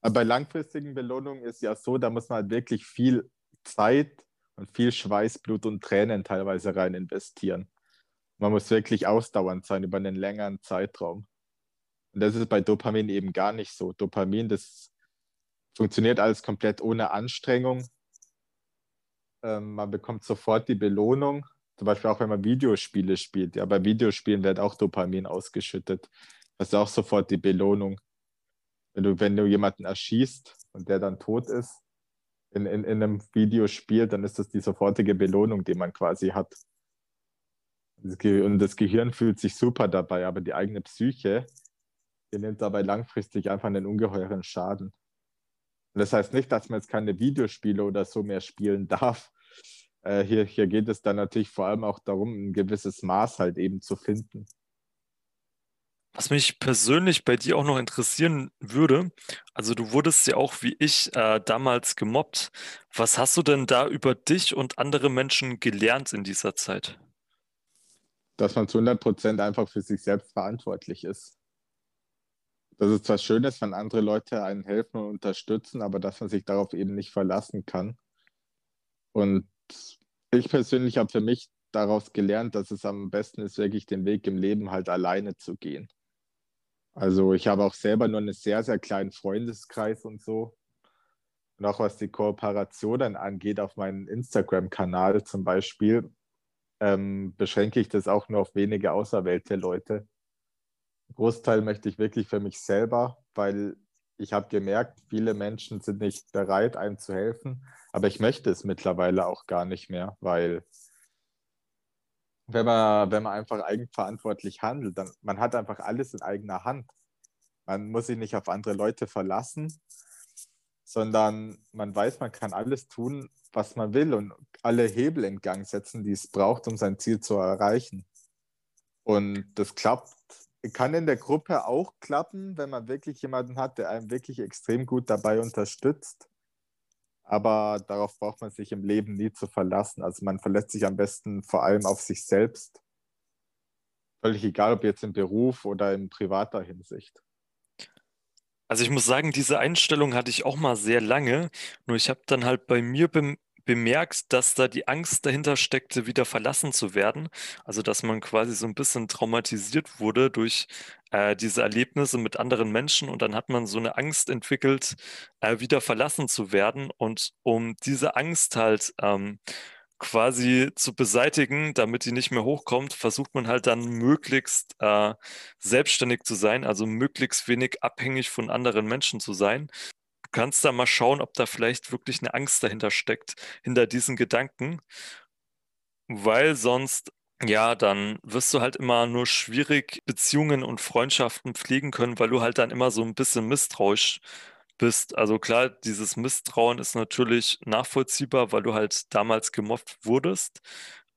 aber bei langfristigen Belohnungen ist ja so, da muss man halt wirklich viel Zeit und viel Schweiß, Blut und Tränen teilweise rein investieren. Man muss wirklich ausdauernd sein über einen längeren Zeitraum. Und das ist bei Dopamin eben gar nicht so. Dopamin, das funktioniert alles komplett ohne Anstrengung. Ähm, man bekommt sofort die Belohnung. Zum Beispiel auch wenn man Videospiele spielt. Ja, bei Videospielen wird auch Dopamin ausgeschüttet. Das ist auch sofort die Belohnung. Wenn du, wenn du jemanden erschießt und der dann tot ist in, in, in einem Videospiel, dann ist das die sofortige Belohnung, die man quasi hat. Und das Gehirn fühlt sich super dabei, aber die eigene Psyche, ihr nimmt dabei langfristig einfach einen ungeheuren Schaden. Und das heißt nicht, dass man jetzt keine Videospiele oder so mehr spielen darf. Äh, hier, hier geht es dann natürlich vor allem auch darum, ein gewisses Maß halt eben zu finden. Was mich persönlich bei dir auch noch interessieren würde, also du wurdest ja auch wie ich äh, damals gemobbt. Was hast du denn da über dich und andere Menschen gelernt in dieser Zeit? Dass man zu 100 Prozent einfach für sich selbst verantwortlich ist dass es zwar schön ist, wenn andere Leute einen helfen und unterstützen, aber dass man sich darauf eben nicht verlassen kann. Und ich persönlich habe für mich daraus gelernt, dass es am besten ist, wirklich den Weg im Leben halt alleine zu gehen. Also ich habe auch selber nur einen sehr, sehr kleinen Freundeskreis und so. Und auch was die Kooperationen angeht, auf meinem Instagram-Kanal zum Beispiel, ähm, beschränke ich das auch nur auf wenige auserwählte Leute. Großteil möchte ich wirklich für mich selber, weil ich habe gemerkt, viele Menschen sind nicht bereit, einem zu helfen. Aber ich möchte es mittlerweile auch gar nicht mehr, weil wenn man, wenn man einfach eigenverantwortlich handelt, dann man hat einfach alles in eigener Hand. Man muss sich nicht auf andere Leute verlassen, sondern man weiß, man kann alles tun, was man will und alle Hebel in Gang setzen, die es braucht, um sein Ziel zu erreichen. Und das klappt kann in der Gruppe auch klappen, wenn man wirklich jemanden hat, der einem wirklich extrem gut dabei unterstützt. Aber darauf braucht man sich im Leben nie zu verlassen. Also man verlässt sich am besten vor allem auf sich selbst. Völlig egal, ob jetzt im Beruf oder in privater Hinsicht. Also ich muss sagen, diese Einstellung hatte ich auch mal sehr lange. Nur ich habe dann halt bei mir bemerkt, dass da die Angst dahinter steckte, wieder verlassen zu werden. Also, dass man quasi so ein bisschen traumatisiert wurde durch äh, diese Erlebnisse mit anderen Menschen und dann hat man so eine Angst entwickelt, äh, wieder verlassen zu werden. Und um diese Angst halt ähm, quasi zu beseitigen, damit die nicht mehr hochkommt, versucht man halt dann möglichst äh, selbstständig zu sein, also möglichst wenig abhängig von anderen Menschen zu sein kannst da mal schauen, ob da vielleicht wirklich eine Angst dahinter steckt, hinter diesen Gedanken, weil sonst ja, dann wirst du halt immer nur schwierig Beziehungen und Freundschaften pflegen können, weil du halt dann immer so ein bisschen misstrauisch bist. Also klar, dieses Misstrauen ist natürlich nachvollziehbar, weil du halt damals gemobbt wurdest.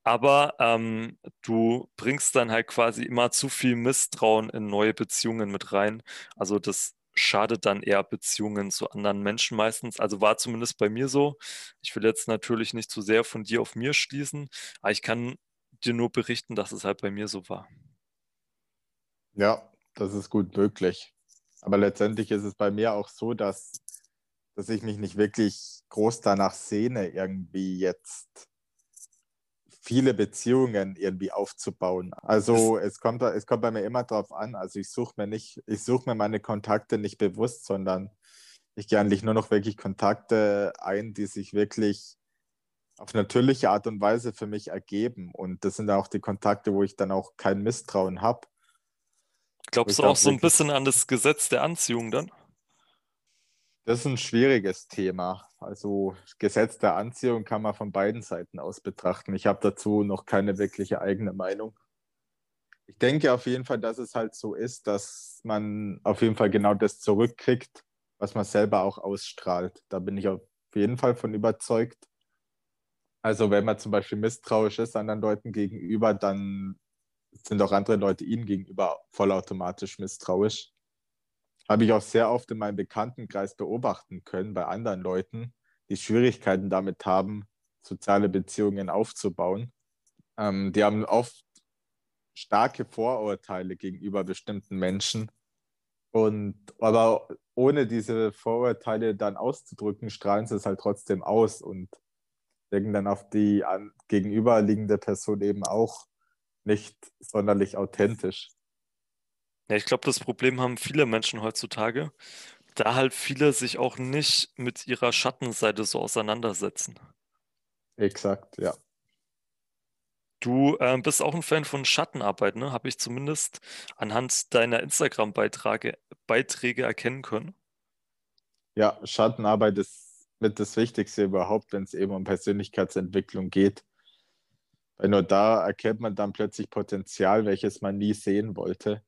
Aber ähm, du bringst dann halt quasi immer zu viel Misstrauen in neue Beziehungen mit rein. Also das schadet dann eher Beziehungen zu anderen Menschen meistens. Also war zumindest bei mir so. Ich will jetzt natürlich nicht zu sehr von dir auf mir schließen, aber ich kann dir nur berichten, dass es halt bei mir so war. Ja, das ist gut möglich. Aber letztendlich ist es bei mir auch so, dass, dass ich mich nicht wirklich groß danach sehne, irgendwie jetzt viele Beziehungen irgendwie aufzubauen. Also es kommt, es kommt bei mir immer darauf an. Also ich suche mir nicht, ich suche mir meine Kontakte nicht bewusst, sondern ich gehe eigentlich nur noch wirklich Kontakte ein, die sich wirklich auf natürliche Art und Weise für mich ergeben. Und das sind auch die Kontakte, wo ich dann auch kein Misstrauen habe. Glaubst du auch so ein bisschen an das Gesetz der Anziehung dann? Das ist ein schwieriges Thema. Also Gesetz der Anziehung kann man von beiden Seiten aus betrachten. Ich habe dazu noch keine wirkliche eigene Meinung. Ich denke auf jeden Fall, dass es halt so ist, dass man auf jeden Fall genau das zurückkriegt, was man selber auch ausstrahlt. Da bin ich auf jeden Fall von überzeugt. Also wenn man zum Beispiel misstrauisch ist anderen Leuten gegenüber, dann sind auch andere Leute ihnen gegenüber vollautomatisch misstrauisch. Habe ich auch sehr oft in meinem Bekanntenkreis beobachten können bei anderen Leuten, die Schwierigkeiten damit haben, soziale Beziehungen aufzubauen. Ähm, die haben oft starke Vorurteile gegenüber bestimmten Menschen. Und aber ohne diese Vorurteile dann auszudrücken, strahlen sie es halt trotzdem aus und wirken dann auf die gegenüberliegende Person eben auch nicht sonderlich authentisch. Ja, ich glaube, das Problem haben viele Menschen heutzutage, da halt viele sich auch nicht mit ihrer Schattenseite so auseinandersetzen. Exakt, ja. Du äh, bist auch ein Fan von Schattenarbeit, ne? Habe ich zumindest anhand deiner Instagram-Beiträge Beiträge erkennen können. Ja, Schattenarbeit ist mit das Wichtigste überhaupt, wenn es eben um Persönlichkeitsentwicklung geht. Weil nur da erkennt man dann plötzlich Potenzial, welches man nie sehen wollte,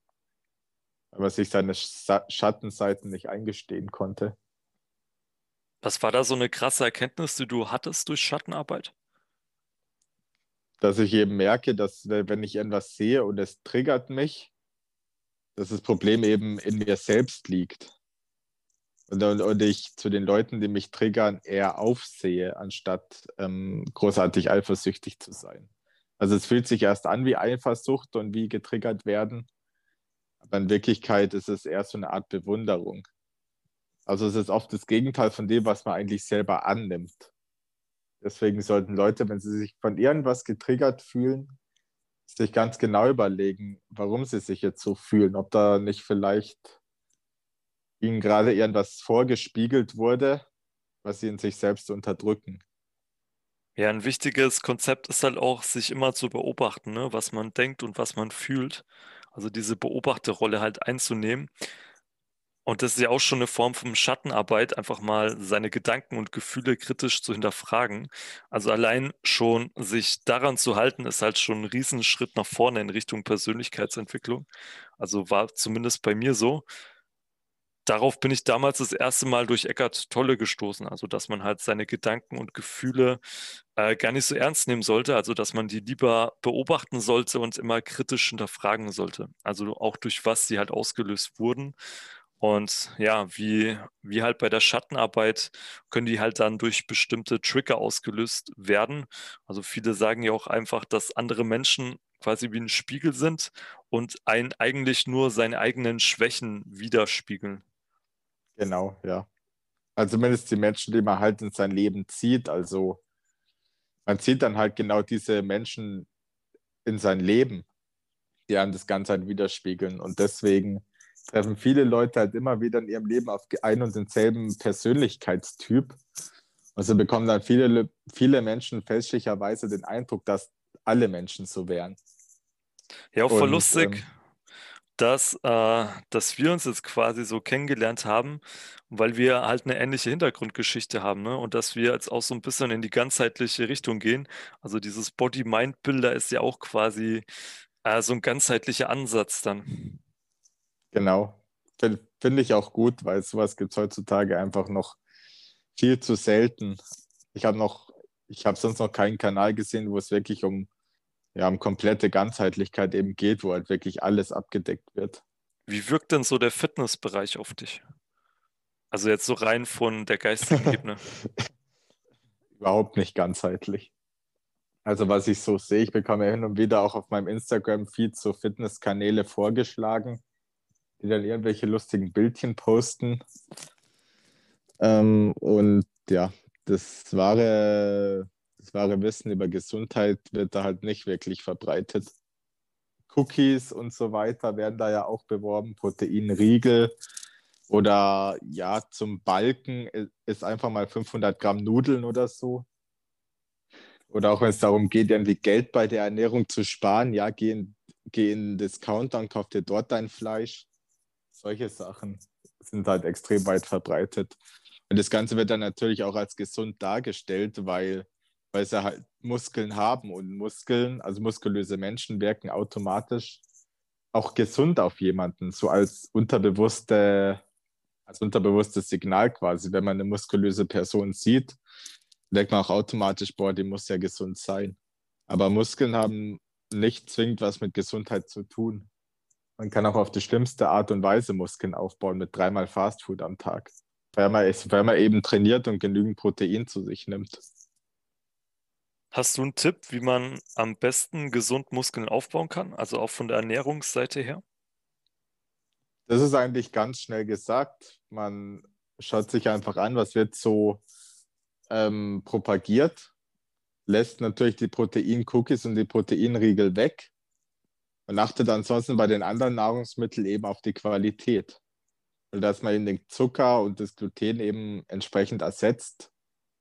weil man sich seine Schattenseiten nicht eingestehen konnte. Was war da so eine krasse Erkenntnis, die du hattest durch Schattenarbeit? Dass ich eben merke, dass wenn ich etwas sehe und es triggert mich, dass das Problem eben in mir selbst liegt. Und, und ich zu den Leuten, die mich triggern, eher aufsehe, anstatt ähm, großartig eifersüchtig zu sein. Also es fühlt sich erst an wie Eifersucht und wie getriggert werden. Aber in Wirklichkeit ist es eher so eine Art Bewunderung. Also es ist oft das Gegenteil von dem, was man eigentlich selber annimmt. Deswegen sollten Leute, wenn sie sich von irgendwas getriggert fühlen, sich ganz genau überlegen, warum sie sich jetzt so fühlen. Ob da nicht vielleicht ihnen gerade irgendwas vorgespiegelt wurde, was sie in sich selbst unterdrücken. Ja, ein wichtiges Konzept ist halt auch, sich immer zu beobachten, ne? was man denkt und was man fühlt. Also diese Beobachterrolle halt einzunehmen. Und das ist ja auch schon eine Form von Schattenarbeit, einfach mal seine Gedanken und Gefühle kritisch zu hinterfragen. Also allein schon sich daran zu halten, ist halt schon ein Riesenschritt nach vorne in Richtung Persönlichkeitsentwicklung. Also war zumindest bei mir so darauf bin ich damals das erste Mal durch Eckart Tolle gestoßen. Also, dass man halt seine Gedanken und Gefühle äh, gar nicht so ernst nehmen sollte. Also, dass man die lieber beobachten sollte und immer kritisch hinterfragen sollte. Also auch durch was sie halt ausgelöst wurden. Und ja, wie, wie halt bei der Schattenarbeit können die halt dann durch bestimmte Trigger ausgelöst werden. Also viele sagen ja auch einfach, dass andere Menschen quasi wie ein Spiegel sind und einen eigentlich nur seine eigenen Schwächen widerspiegeln. Genau, ja. Also zumindest die Menschen, die man halt in sein Leben zieht. Also man zieht dann halt genau diese Menschen in sein Leben, die einem das Ganze halt widerspiegeln. Und deswegen treffen viele Leute halt immer wieder in ihrem Leben auf einen und denselben Persönlichkeitstyp. Also bekommen dann viele, viele Menschen fälschlicherweise den Eindruck, dass alle Menschen so wären. Ja, auch voll lustig. Ähm, dass, äh, dass wir uns jetzt quasi so kennengelernt haben, weil wir halt eine ähnliche Hintergrundgeschichte haben, ne? Und dass wir jetzt auch so ein bisschen in die ganzheitliche Richtung gehen. Also dieses Body-Mind-Bilder ist ja auch quasi äh, so ein ganzheitlicher Ansatz dann. Genau. Finde find ich auch gut, weil sowas gibt es heutzutage einfach noch viel zu selten. Ich habe noch, ich habe sonst noch keinen Kanal gesehen, wo es wirklich um ja, um komplette Ganzheitlichkeit eben geht, wo halt wirklich alles abgedeckt wird. Wie wirkt denn so der Fitnessbereich auf dich? Also jetzt so rein von der geistigen Ebene. Überhaupt nicht ganzheitlich. Also was ich so sehe, ich bekomme ja hin und wieder auch auf meinem Instagram-Feed so Fitnesskanäle vorgeschlagen, die dann irgendwelche lustigen Bildchen posten. Ähm, und ja, das wahre das wahre Wissen über Gesundheit wird da halt nicht wirklich verbreitet. Cookies und so weiter werden da ja auch beworben, Proteinriegel oder ja, zum Balken ist einfach mal 500 Gramm Nudeln oder so. Oder auch wenn es darum geht, irgendwie Geld bei der Ernährung zu sparen, ja, geh in, geh in Discounter und kauf dir dort dein Fleisch. Solche Sachen sind halt extrem weit verbreitet. Und das Ganze wird dann natürlich auch als gesund dargestellt, weil weil sie halt Muskeln haben und Muskeln, also muskulöse Menschen wirken automatisch auch gesund auf jemanden, so als unterbewusste, als unterbewusstes Signal quasi. Wenn man eine muskulöse Person sieht, denkt man auch automatisch, boah, die muss ja gesund sein. Aber Muskeln haben nicht zwingend was mit Gesundheit zu tun. Man kann auch auf die schlimmste Art und Weise Muskeln aufbauen mit dreimal Fastfood am Tag, weil man, weil man eben trainiert und genügend Protein zu sich nimmt. Hast du einen Tipp, wie man am besten gesund Muskeln aufbauen kann? Also auch von der Ernährungsseite her? Das ist eigentlich ganz schnell gesagt. Man schaut sich einfach an, was wird so ähm, propagiert, lässt natürlich die Protein-Cookies und die Proteinriegel weg und achtet ansonsten bei den anderen Nahrungsmitteln eben auf die Qualität. Und dass man eben den Zucker und das Gluten eben entsprechend ersetzt,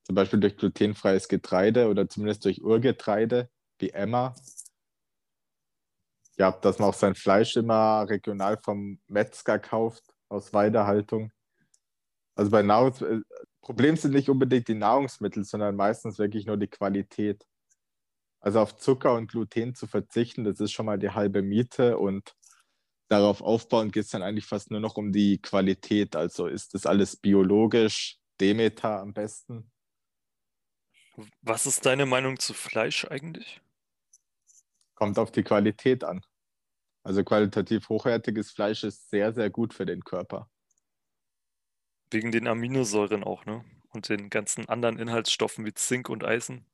zum Beispiel durch glutenfreies Getreide oder zumindest durch Urgetreide wie Emma. Ja, dass man auch sein Fleisch immer regional vom Metzger kauft, aus Weidehaltung. Also bei Nahrungs äh, Problem sind nicht unbedingt die Nahrungsmittel, sondern meistens wirklich nur die Qualität. Also auf Zucker und Gluten zu verzichten, das ist schon mal die halbe Miete und darauf aufbauen geht es dann eigentlich fast nur noch um die Qualität. Also ist das alles biologisch, Demeter am besten. Was ist deine Meinung zu Fleisch eigentlich? Kommt auf die Qualität an. Also qualitativ hochwertiges Fleisch ist sehr, sehr gut für den Körper. Wegen den Aminosäuren auch, ne? Und den ganzen anderen Inhaltsstoffen wie Zink und Eisen.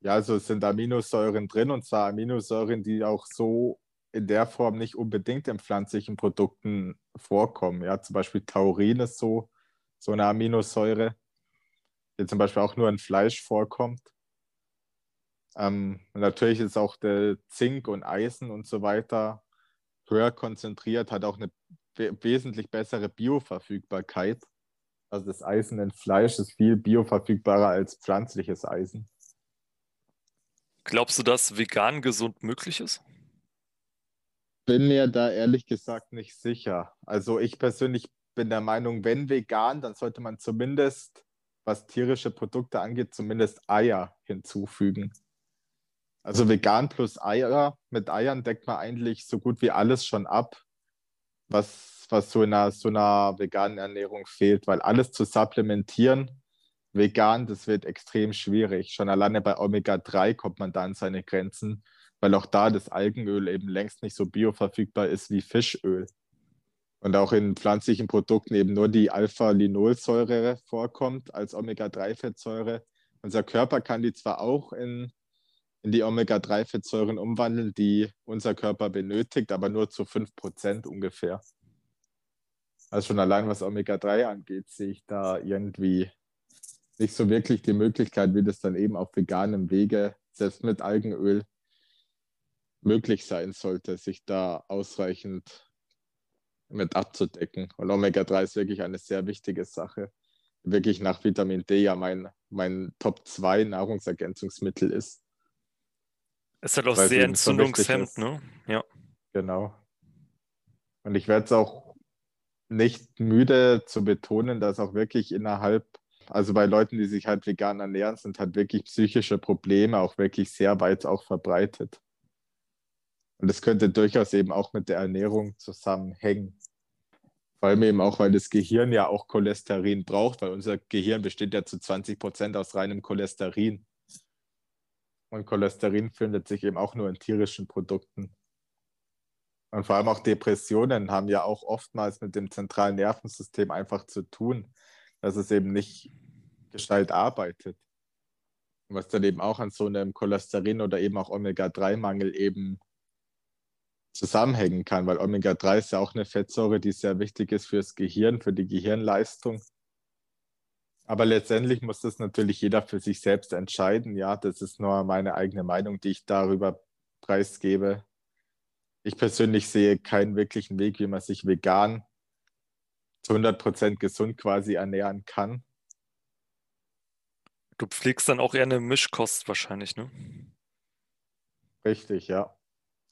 Ja, also es sind Aminosäuren drin und zwar Aminosäuren, die auch so in der Form nicht unbedingt in pflanzlichen Produkten vorkommen. Ja, zum Beispiel Taurin ist so, so eine Aminosäure, die zum Beispiel auch nur in Fleisch vorkommt. Ähm, natürlich ist auch der Zink und Eisen und so weiter höher konzentriert, hat auch eine wesentlich bessere Bioverfügbarkeit. Also das Eisen in Fleisch ist viel bioverfügbarer als pflanzliches Eisen. Glaubst du, dass vegan gesund möglich ist? Bin mir da ehrlich gesagt nicht sicher. Also ich persönlich bin der Meinung, wenn vegan, dann sollte man zumindest, was tierische Produkte angeht, zumindest Eier hinzufügen. Also vegan plus Eier, mit Eiern deckt man eigentlich so gut wie alles schon ab, was, was so in einer, so einer veganen Ernährung fehlt, weil alles zu supplementieren, vegan, das wird extrem schwierig. Schon alleine bei Omega-3 kommt man da an seine Grenzen, weil auch da das Algenöl eben längst nicht so bioverfügbar ist wie Fischöl. Und auch in pflanzlichen Produkten eben nur die Alpha-Linolsäure vorkommt als Omega-3-Fettsäure. Unser Körper kann die zwar auch in in die Omega-3-Fettsäuren umwandeln, die unser Körper benötigt, aber nur zu 5% ungefähr. Also schon allein was Omega-3 angeht, sehe ich da irgendwie nicht so wirklich die Möglichkeit, wie das dann eben auf veganem Wege, selbst mit Algenöl, möglich sein sollte, sich da ausreichend mit abzudecken. Und Omega-3 ist wirklich eine sehr wichtige Sache. Wirklich nach Vitamin D ja mein, mein Top 2 Nahrungsergänzungsmittel ist. Ist halt auch sehr entzündungshemmend, ne? Ja. Genau. Und ich werde es auch nicht müde zu betonen, dass auch wirklich innerhalb, also bei Leuten, die sich halt vegan ernähren, sind halt wirklich psychische Probleme auch wirklich sehr weit auch verbreitet. Und das könnte durchaus eben auch mit der Ernährung zusammenhängen. Vor allem eben auch, weil das Gehirn ja auch Cholesterin braucht, weil unser Gehirn besteht ja zu 20 Prozent aus reinem Cholesterin. Und Cholesterin findet sich eben auch nur in tierischen Produkten. Und vor allem auch Depressionen haben ja auch oftmals mit dem zentralen Nervensystem einfach zu tun, dass es eben nicht gescheit arbeitet. Was dann eben auch an so einem Cholesterin oder eben auch Omega-3-Mangel eben zusammenhängen kann, weil Omega-3 ist ja auch eine Fettsäure, die sehr wichtig ist fürs Gehirn, für die Gehirnleistung. Aber letztendlich muss das natürlich jeder für sich selbst entscheiden. Ja, das ist nur meine eigene Meinung, die ich darüber preisgebe. Ich persönlich sehe keinen wirklichen Weg, wie man sich vegan zu 100% gesund quasi ernähren kann. Du pflegst dann auch eher eine Mischkost wahrscheinlich, ne? Richtig, ja.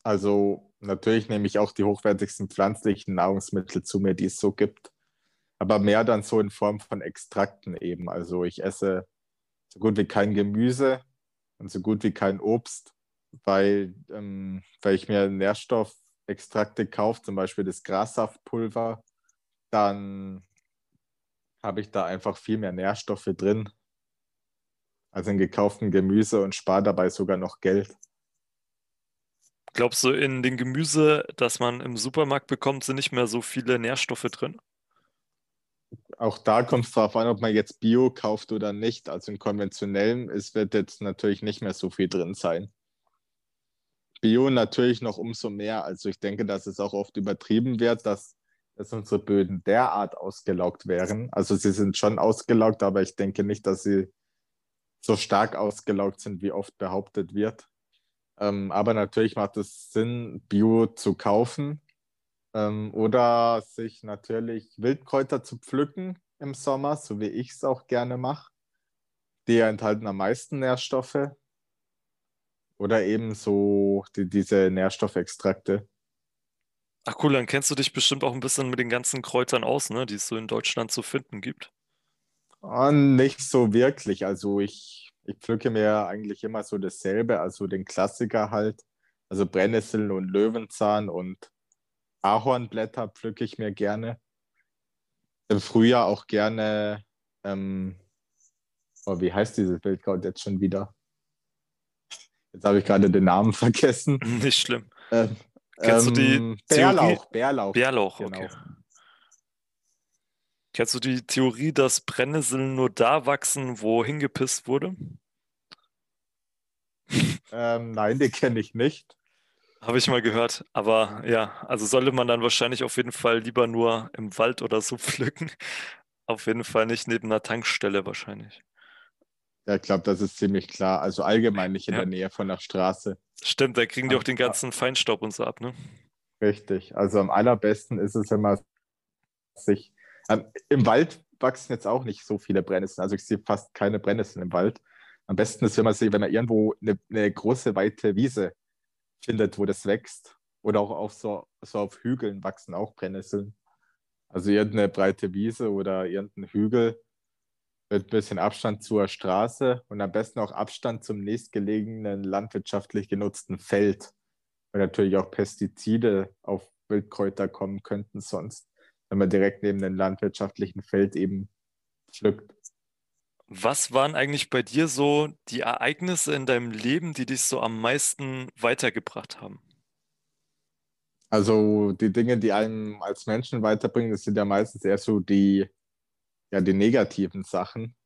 Also natürlich nehme ich auch die hochwertigsten pflanzlichen Nahrungsmittel zu mir, die es so gibt aber mehr dann so in Form von Extrakten eben. Also ich esse so gut wie kein Gemüse und so gut wie kein Obst, weil, ähm, weil ich mir Nährstoffextrakte kaufe, zum Beispiel das Grassaftpulver, dann habe ich da einfach viel mehr Nährstoffe drin. also in gekauften Gemüse und spare dabei sogar noch Geld. Glaubst du, in dem Gemüse, das man im Supermarkt bekommt, sind nicht mehr so viele Nährstoffe drin? Auch da kommt es darauf an, ob man jetzt Bio kauft oder nicht. Also in konventionellem, es wird jetzt natürlich nicht mehr so viel drin sein. Bio natürlich noch umso mehr. Also ich denke, dass es auch oft übertrieben wird, dass, dass unsere Böden derart ausgelaugt wären. Also sie sind schon ausgelaugt, aber ich denke nicht, dass sie so stark ausgelaugt sind, wie oft behauptet wird. Ähm, aber natürlich macht es Sinn, Bio zu kaufen ähm, oder sich natürlich Wildkräuter zu pflücken im Sommer, so wie ich es auch gerne mache. Die enthalten am meisten Nährstoffe. Oder eben so die, diese Nährstoffextrakte. Ach cool, dann kennst du dich bestimmt auch ein bisschen mit den ganzen Kräutern aus, ne, die es so in Deutschland zu finden gibt. Oh, nicht so wirklich. Also ich, ich pflücke mir eigentlich immer so dasselbe, also den Klassiker halt. Also Brennnessel und Löwenzahn und Ahornblätter pflücke ich mir gerne. Im Frühjahr auch gerne, ähm, oh, wie heißt dieses Wildkraut jetzt schon wieder? Jetzt habe ich gerade den Namen vergessen. Nicht schlimm. Ähm, Kennst du die ähm, Bärlauch, Bärlauch. Bärlauch, Genau. okay. Kennst du die Theorie, dass Brennnesseln nur da wachsen, wo hingepisst wurde? Ähm, nein, den kenne ich nicht. Habe ich mal gehört. Aber ja, also sollte man dann wahrscheinlich auf jeden Fall lieber nur im Wald oder so pflücken. Auf jeden Fall nicht neben einer Tankstelle wahrscheinlich. Ja, ich glaube, das ist ziemlich klar. Also allgemein nicht in Ja. der Nähe von der Straße. Stimmt, da kriegen die auch den Ja. ganzen Feinstaub und so ab, ne? Richtig. Also am allerbesten ist es, wenn man sich. Ähm, Im Wald wachsen jetzt auch nicht so viele Brennnesseln. Also ich sehe fast keine Brennnesseln im Wald. Am besten ist, wenn man sich, wenn man irgendwo eine, eine große, weite Wiese findet, wo das wächst. Oder auch auf so, so auf Hügeln wachsen auch Brennnesseln. Also irgendeine breite Wiese oder irgendein Hügel mit ein bisschen Abstand zur Straße und am besten auch Abstand zum nächstgelegenen landwirtschaftlich genutzten Feld. Weil natürlich auch Pestizide auf Wildkräuter kommen könnten sonst, wenn man direkt neben dem landwirtschaftlichen Feld eben pflückt. Was waren eigentlich bei dir so die Ereignisse in deinem Leben, die dich so am meisten weitergebracht haben? Also die Dinge, die einem als Menschen weiterbringen, das sind ja meistens eher so die, ja, die negativen Sachen.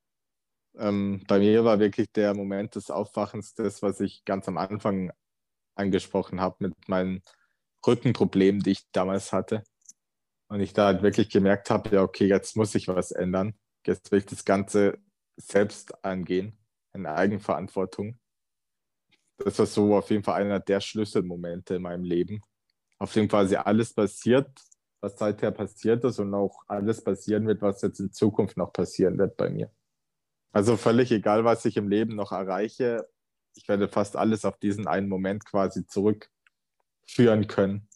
Ähm, bei mir war wirklich der Moment des Aufwachens das, was ich ganz am Anfang angesprochen habe mit meinen Rückenproblemen, die ich damals hatte. Und ich da halt wirklich gemerkt habe, ja, okay, jetzt muss ich was ändern. Jetzt will ich das Ganze selbst angehen, in Eigenverantwortung. Das war so auf jeden Fall einer der Schlüsselmomente in meinem Leben, auf dem quasi alles passiert, was seither passiert ist und auch alles passieren wird, was jetzt in Zukunft noch passieren wird bei mir. Also völlig egal, was ich im Leben noch erreiche, ich werde fast alles auf diesen einen Moment quasi zurückführen können.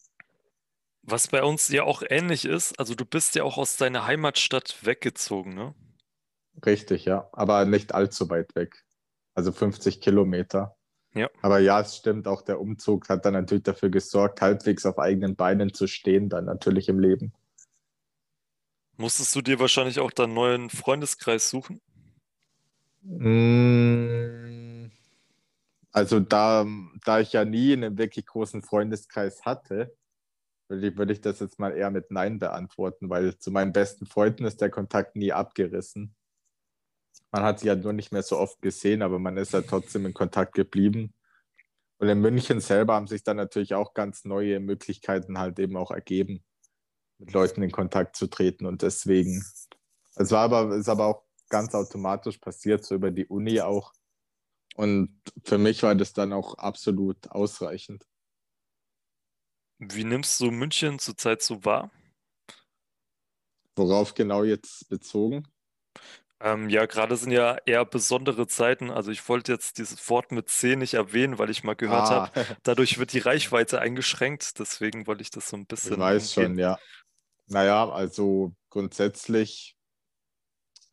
Was bei uns ja auch ähnlich ist, also du bist ja auch aus deiner Heimatstadt weggezogen, ne? Richtig, ja, aber nicht allzu weit weg. Also 50 Kilometer. Ja. Aber ja, es stimmt, auch der Umzug hat dann natürlich dafür gesorgt, halbwegs auf eigenen Beinen zu stehen, dann natürlich im Leben. Musstest du dir wahrscheinlich auch deinen neuen Freundeskreis suchen? Mm, Also da, da ich ja nie einen wirklich großen Freundeskreis hatte, würde ich, würde ich das jetzt mal eher mit Nein beantworten, weil zu meinen besten Freunden ist der Kontakt nie abgerissen. Man hat sie ja nur nicht mehr so oft gesehen, aber man ist ja trotzdem in Kontakt geblieben. Und in München selber haben sich dann natürlich auch ganz neue Möglichkeiten halt eben auch ergeben, mit Leuten in Kontakt zu treten. Und deswegen, es war aber, ist aber auch ganz automatisch passiert, so über die Uni auch. Und für mich war das dann auch absolut ausreichend. Wie nimmst du München zurzeit so wahr? Worauf genau jetzt bezogen? Ähm, ja, gerade sind ja eher besondere Zeiten. Also ich wollte jetzt dieses Wort mit C nicht erwähnen, weil ich mal gehört habe, Ah, dadurch wird die Reichweite eingeschränkt. Deswegen wollte ich das so ein ich bisschen weiß umgehen. schon, ja. Naja, also grundsätzlich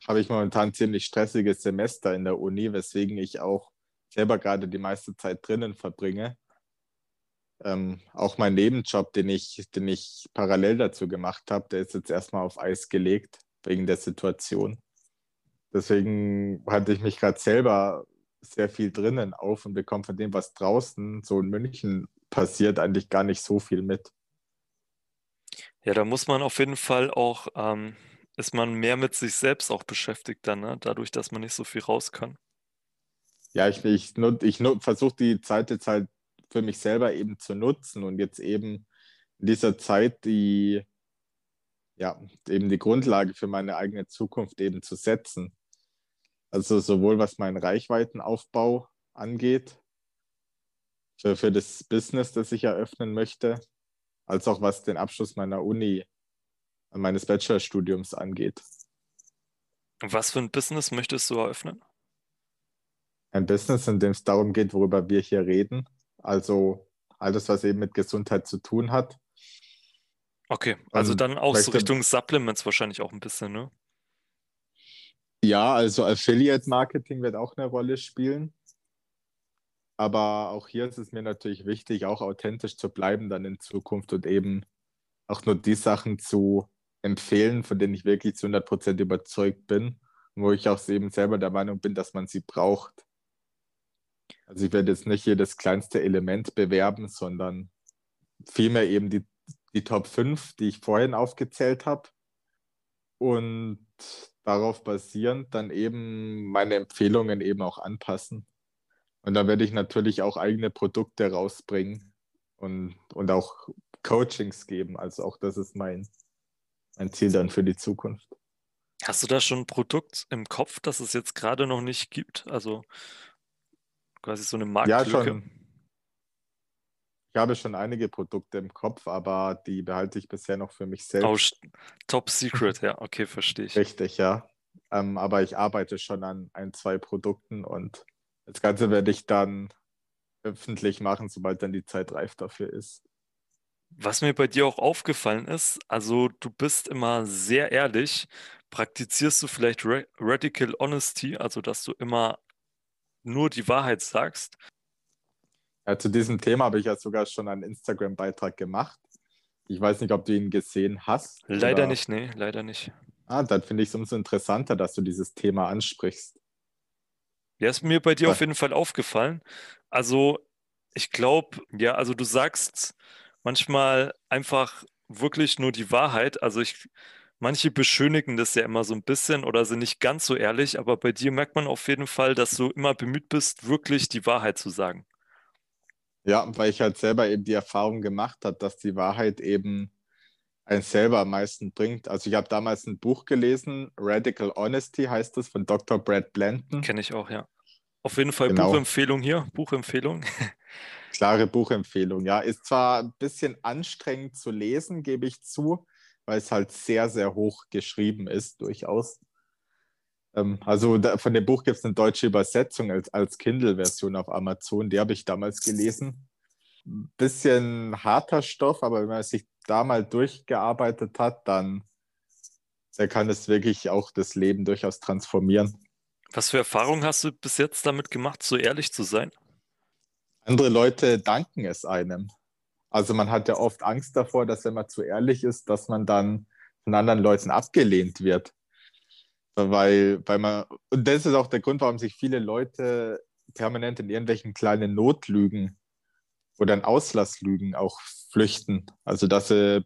habe ich momentan ziemlich stressiges Semester in der Uni, weswegen ich auch selber gerade die meiste Zeit drinnen verbringe. Ähm, auch mein Nebenjob, den ich, den ich parallel dazu gemacht habe, der ist jetzt erstmal auf Eis gelegt, wegen der Situation. Deswegen hatte ich mich gerade selber sehr viel drinnen auf und bekomme von dem, was draußen so in München passiert, eigentlich gar nicht so viel mit. Ja, da muss man auf jeden Fall auch, ähm, ist man mehr mit sich selbst auch beschäftigt dann, ne? Dadurch, dass man nicht so viel raus kann. Ja, ich, ich, ich versuche die Zeit jetzt halt für mich selber eben zu nutzen und jetzt eben in dieser Zeit die, ja, eben die Grundlage für meine eigene Zukunft eben zu setzen. Also sowohl was meinen Reichweitenaufbau angeht, für, für das Business, das ich eröffnen möchte, als auch was den Abschluss meiner Uni, meines Bachelorstudiums angeht. Was für ein Business möchtest du eröffnen? Ein Business, in dem es darum geht, worüber wir hier reden. Also alles, was eben mit Gesundheit zu tun hat. Okay, also Und dann auch so Richtung Supplements wahrscheinlich auch ein bisschen, ne? Ja, also Affiliate Marketing wird auch eine Rolle spielen. Aber auch hier ist es mir natürlich wichtig, auch authentisch zu bleiben dann in Zukunft und eben auch nur die Sachen zu empfehlen, von denen ich wirklich zu 100% überzeugt bin, wo ich auch eben selber der Meinung bin, dass man sie braucht. Also ich werde jetzt nicht jedes kleinste Element bewerben, sondern vielmehr eben die, die Top 5, die ich vorhin aufgezählt habe. Und darauf basierend dann eben meine Empfehlungen eben auch anpassen. Und da werde ich natürlich auch eigene Produkte rausbringen und, und auch Coachings geben. Also auch das ist mein, mein Ziel dann für die Zukunft. Hast du da schon ein Produkt im Kopf, das es jetzt gerade noch nicht gibt? Also quasi so eine Marktlücke? Ja, schon. Ich habe schon einige Produkte im Kopf, aber die behalte ich bisher noch für mich selbst. Oh, top Secret, ja, okay, verstehe ich. Richtig, ja. Ähm, aber ich arbeite schon an ein, zwei Produkten und das Ganze werde ich dann öffentlich machen, sobald dann die Zeit reif dafür ist. Was mir bei dir auch aufgefallen ist, also du bist immer sehr ehrlich. Praktizierst du vielleicht Radical Honesty, also dass du immer nur die Wahrheit sagst? Ja, zu diesem Thema habe ich ja sogar schon einen Instagram-Beitrag gemacht. Ich weiß nicht, ob du ihn gesehen hast. Leider oder... nicht, nee, leider nicht. Ah, dann finde ich es umso interessanter, dass du dieses Thema ansprichst. Ja, ist mir bei dir auf jeden Fall aufgefallen. Also, ich glaube, ja, also du sagst manchmal einfach wirklich nur die Wahrheit. Also ich, manche beschönigen das ja immer so ein bisschen oder sind nicht ganz so ehrlich, aber bei dir merkt man auf jeden Fall, dass du immer bemüht bist, wirklich die Wahrheit zu sagen. Ja, weil ich halt selber eben die Erfahrung gemacht habe, dass die Wahrheit eben einen selber am meisten bringt. Also ich habe damals ein Buch gelesen, Radical Honesty heißt es, von Dr. Brad Blanton. Kenne ich auch, ja. Auf jeden Fall genau. Buchempfehlung hier, Buchempfehlung. Klare Buchempfehlung, ja. Ist zwar ein bisschen anstrengend zu lesen, gebe ich zu, weil es halt sehr, sehr hoch geschrieben ist, durchaus. Ähm, also da, von dem Buch gibt es eine deutsche Übersetzung als, als Kindle-Version auf Amazon, die habe ich damals gelesen. Bisschen harter Stoff, aber wenn man sich da mal durchgearbeitet hat, dann der kann es wirklich auch das Leben durchaus transformieren. Was für Erfahrungen hast du bis jetzt damit gemacht, so ehrlich zu sein? Andere Leute danken es einem. Also man hat ja oft Angst davor, dass wenn man zu ehrlich ist, dass man dann von anderen Leuten abgelehnt wird. Weil, weil man, und das ist auch der Grund, warum sich viele Leute permanent in irgendwelchen kleinen Notlügen oder in Auslasslügen auch flüchten. Also dass sie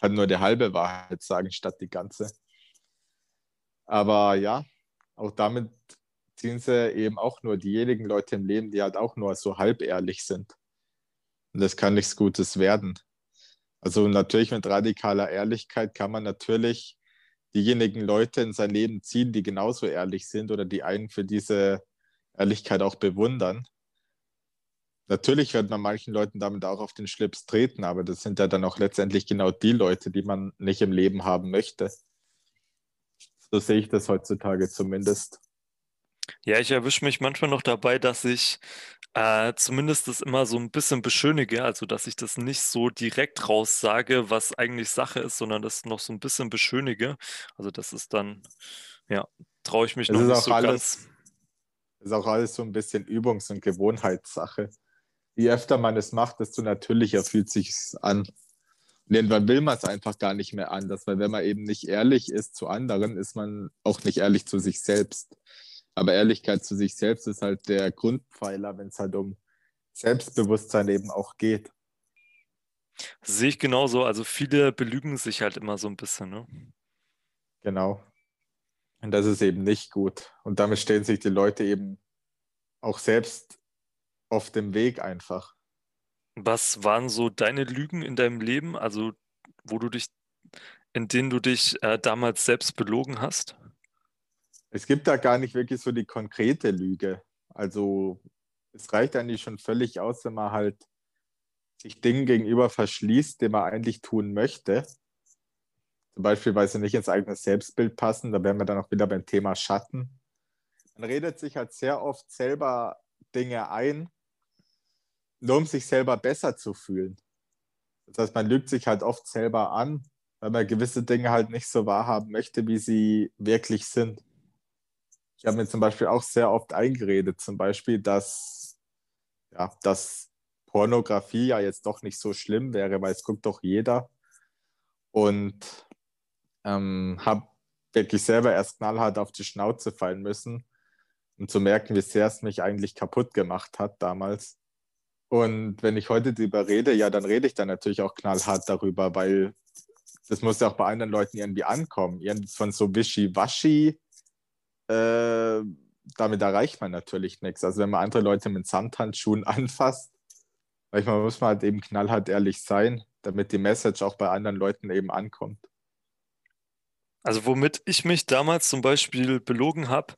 halt nur die halbe Wahrheit sagen, statt die ganze. Aber ja, auch damit ziehen sie eben auch nur diejenigen Leute im Leben, die halt auch nur so halb ehrlich sind. Und das kann nichts Gutes werden. Also natürlich mit radikaler Ehrlichkeit kann man natürlich diejenigen Leute in sein Leben ziehen, die genauso ehrlich sind oder die einen für diese Ehrlichkeit auch bewundern. Natürlich wird man manchen Leuten damit auch auf den Schlips treten, aber das sind ja dann auch letztendlich genau die Leute, die man nicht im Leben haben möchte. So sehe ich das heutzutage zumindest. Ja, ich erwische mich manchmal noch dabei, dass ich äh, zumindest das immer so ein bisschen beschönige, also dass ich das nicht so direkt raussage, was eigentlich Sache ist, sondern das noch so ein bisschen beschönige. Also das ist dann, ja, traue ich mich es noch nicht so alles, ganz. Ist auch alles so ein bisschen Übungs- und Gewohnheitssache je öfter man es macht, desto natürlicher fühlt sich an. Und irgendwann will man es einfach gar nicht mehr anders, weil wenn man eben nicht ehrlich ist zu anderen, ist man auch nicht ehrlich zu sich selbst. Aber Ehrlichkeit zu sich selbst ist halt der Grundpfeiler, wenn es halt um Selbstbewusstsein eben auch geht. Sehe ich genauso. Also viele belügen sich halt immer so ein bisschen, ne? Genau. Und das ist eben nicht gut. Und damit stehen sich die Leute eben auch selbst auf dem Weg einfach. Was waren so deine Lügen in deinem Leben, also wo du dich, in denen du dich äh, damals selbst belogen hast? Es gibt da gar nicht wirklich so die konkrete Lüge. Also es reicht eigentlich schon völlig aus, wenn man halt sich Dingen gegenüber verschließt, die man eigentlich tun möchte. Zum Beispiel, weil sie nicht ins eigene Selbstbild passen. Da wären wir dann auch wieder beim Thema Schatten. Man redet sich halt sehr oft selber Dinge ein, nur um sich selber besser zu fühlen. Das heißt, man lügt sich halt oft selber an, weil man gewisse Dinge halt nicht so wahrhaben möchte, wie sie wirklich sind. Ich habe mir zum Beispiel auch sehr oft eingeredet, zum Beispiel, dass, ja, dass Pornografie ja jetzt doch nicht so schlimm wäre, weil es guckt doch jeder. Und ähm, habe wirklich selber erst knallhart auf die Schnauze fallen müssen, um zu merken, wie sehr es mich eigentlich kaputt gemacht hat damals. Und wenn ich heute darüber rede, ja, dann rede ich dann natürlich auch knallhart darüber, weil das muss ja auch bei anderen Leuten irgendwie ankommen. Von so wischiwaschi, äh, damit erreicht man natürlich nichts. Also wenn man andere Leute mit Samthandschuhen anfasst, manchmal muss man halt eben knallhart ehrlich sein, damit die Message auch bei anderen Leuten eben ankommt. Also womit ich mich damals zum Beispiel belogen habe,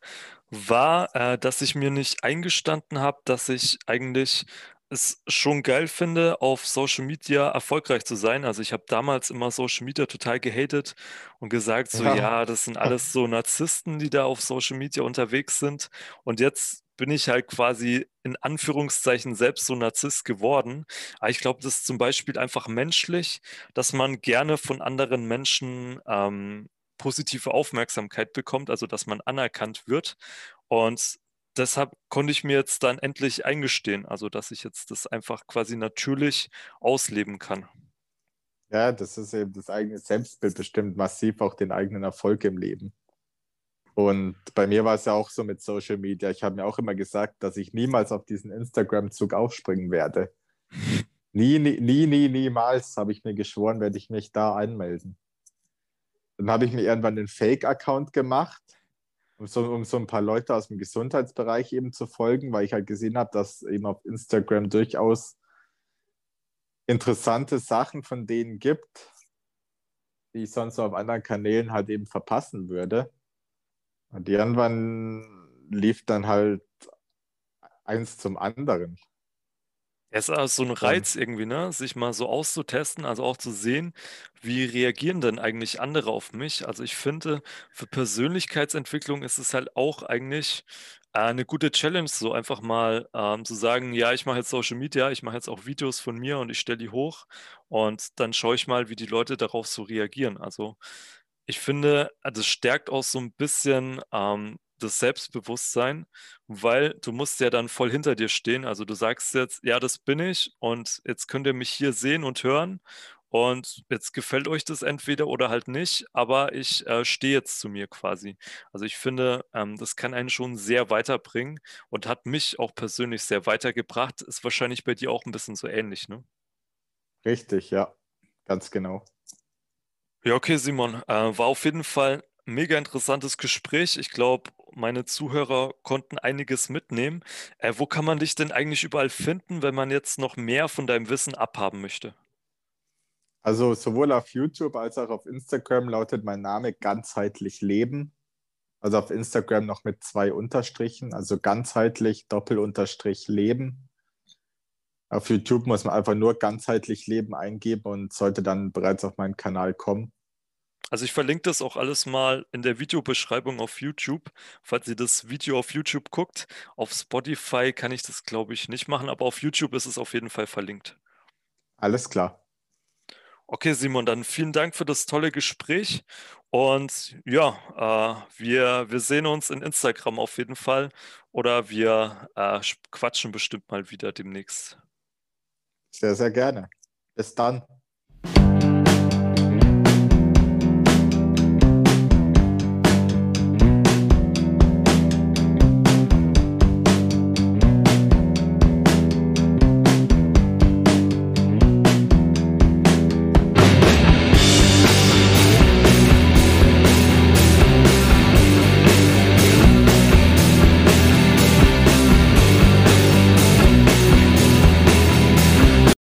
war, äh, dass ich mir nicht eingestanden habe, dass ich eigentlich es schon geil finde, auf Social Media erfolgreich zu sein. Also ich habe damals immer Social Media total gehatet und gesagt, so ja. ja, das sind alles so Narzissten, die da auf Social Media unterwegs sind. Und jetzt bin ich halt quasi in Anführungszeichen selbst so Narzisst geworden. Aber ich glaube, das ist zum Beispiel einfach menschlich, dass man gerne von anderen Menschen ähm, positive Aufmerksamkeit bekommt, also dass man anerkannt wird. Und deshalb konnte ich mir jetzt dann endlich eingestehen, also dass ich jetzt das einfach quasi natürlich ausleben kann. Ja, das ist eben das eigene Selbstbild bestimmt massiv auch den eigenen Erfolg im Leben. Und bei mir war es ja auch so mit Social Media. Ich habe mir auch immer gesagt, dass ich niemals auf diesen Instagram-Zug aufspringen werde. Nie, nie, nie, nie, niemals habe ich mir geschworen, werde ich mich da anmelden. Dann habe ich mir irgendwann einen Fake-Account gemacht um so, um so ein paar Leute aus dem Gesundheitsbereich eben zu folgen, weil ich halt gesehen habe, dass eben auf Instagram durchaus interessante Sachen von denen gibt, die ich sonst auf anderen Kanälen halt eben verpassen würde. Und irgendwann lief dann halt eins zum anderen. Es ist auch so ein Reiz irgendwie, ne? Sich mal so auszutesten, also auch zu sehen, wie reagieren denn eigentlich andere auf mich? Also ich finde, für Persönlichkeitsentwicklung ist es halt auch eigentlich äh, eine gute Challenge, so einfach mal ähm, zu sagen, ja, ich mache jetzt Social Media, ich mache jetzt auch Videos von mir und ich stelle die hoch und dann schaue ich mal, wie die Leute darauf so reagieren. Also ich finde, also es stärkt auch so ein bisschen ähm, das Selbstbewusstsein, weil du musst ja dann voll hinter dir stehen. Also du sagst jetzt, ja, das bin ich und jetzt könnt ihr mich hier sehen und hören und jetzt gefällt euch das entweder oder halt nicht, aber ich äh, stehe jetzt zu mir quasi. Also ich finde, ähm, das kann einen schon sehr weiterbringen und hat mich auch persönlich sehr weitergebracht. Ist wahrscheinlich bei dir auch ein bisschen so ähnlich, ne? Richtig, ja, ganz genau. Ja, okay, Simon. Äh, war auf jeden Fall mega interessantes Gespräch. Ich glaube, meine Zuhörer konnten einiges mitnehmen. Äh, wo kann man dich denn eigentlich überall finden, wenn man jetzt noch mehr von deinem Wissen abhaben möchte? Also sowohl auf YouTube als auch auf Instagram lautet mein Name ganzheitlich Leben. Also auf Instagram noch mit zwei Unterstrichen, also ganzheitlich Doppelunterstrich Leben. Auf YouTube muss man einfach nur ganzheitlich Leben eingeben und sollte dann bereits auf meinen Kanal kommen. Also ich verlinke das auch alles mal in der Videobeschreibung auf YouTube, falls ihr das Video auf YouTube guckt. Auf Spotify kann ich das, glaube ich, nicht machen, aber auf YouTube ist es auf jeden Fall verlinkt. Alles klar. Okay, Simon, dann vielen Dank für das tolle Gespräch. Und ja, äh, wir, wir sehen uns in Instagram auf jeden Fall oder wir äh, quatschen bestimmt mal wieder demnächst. Sehr, sehr gerne. Bis dann.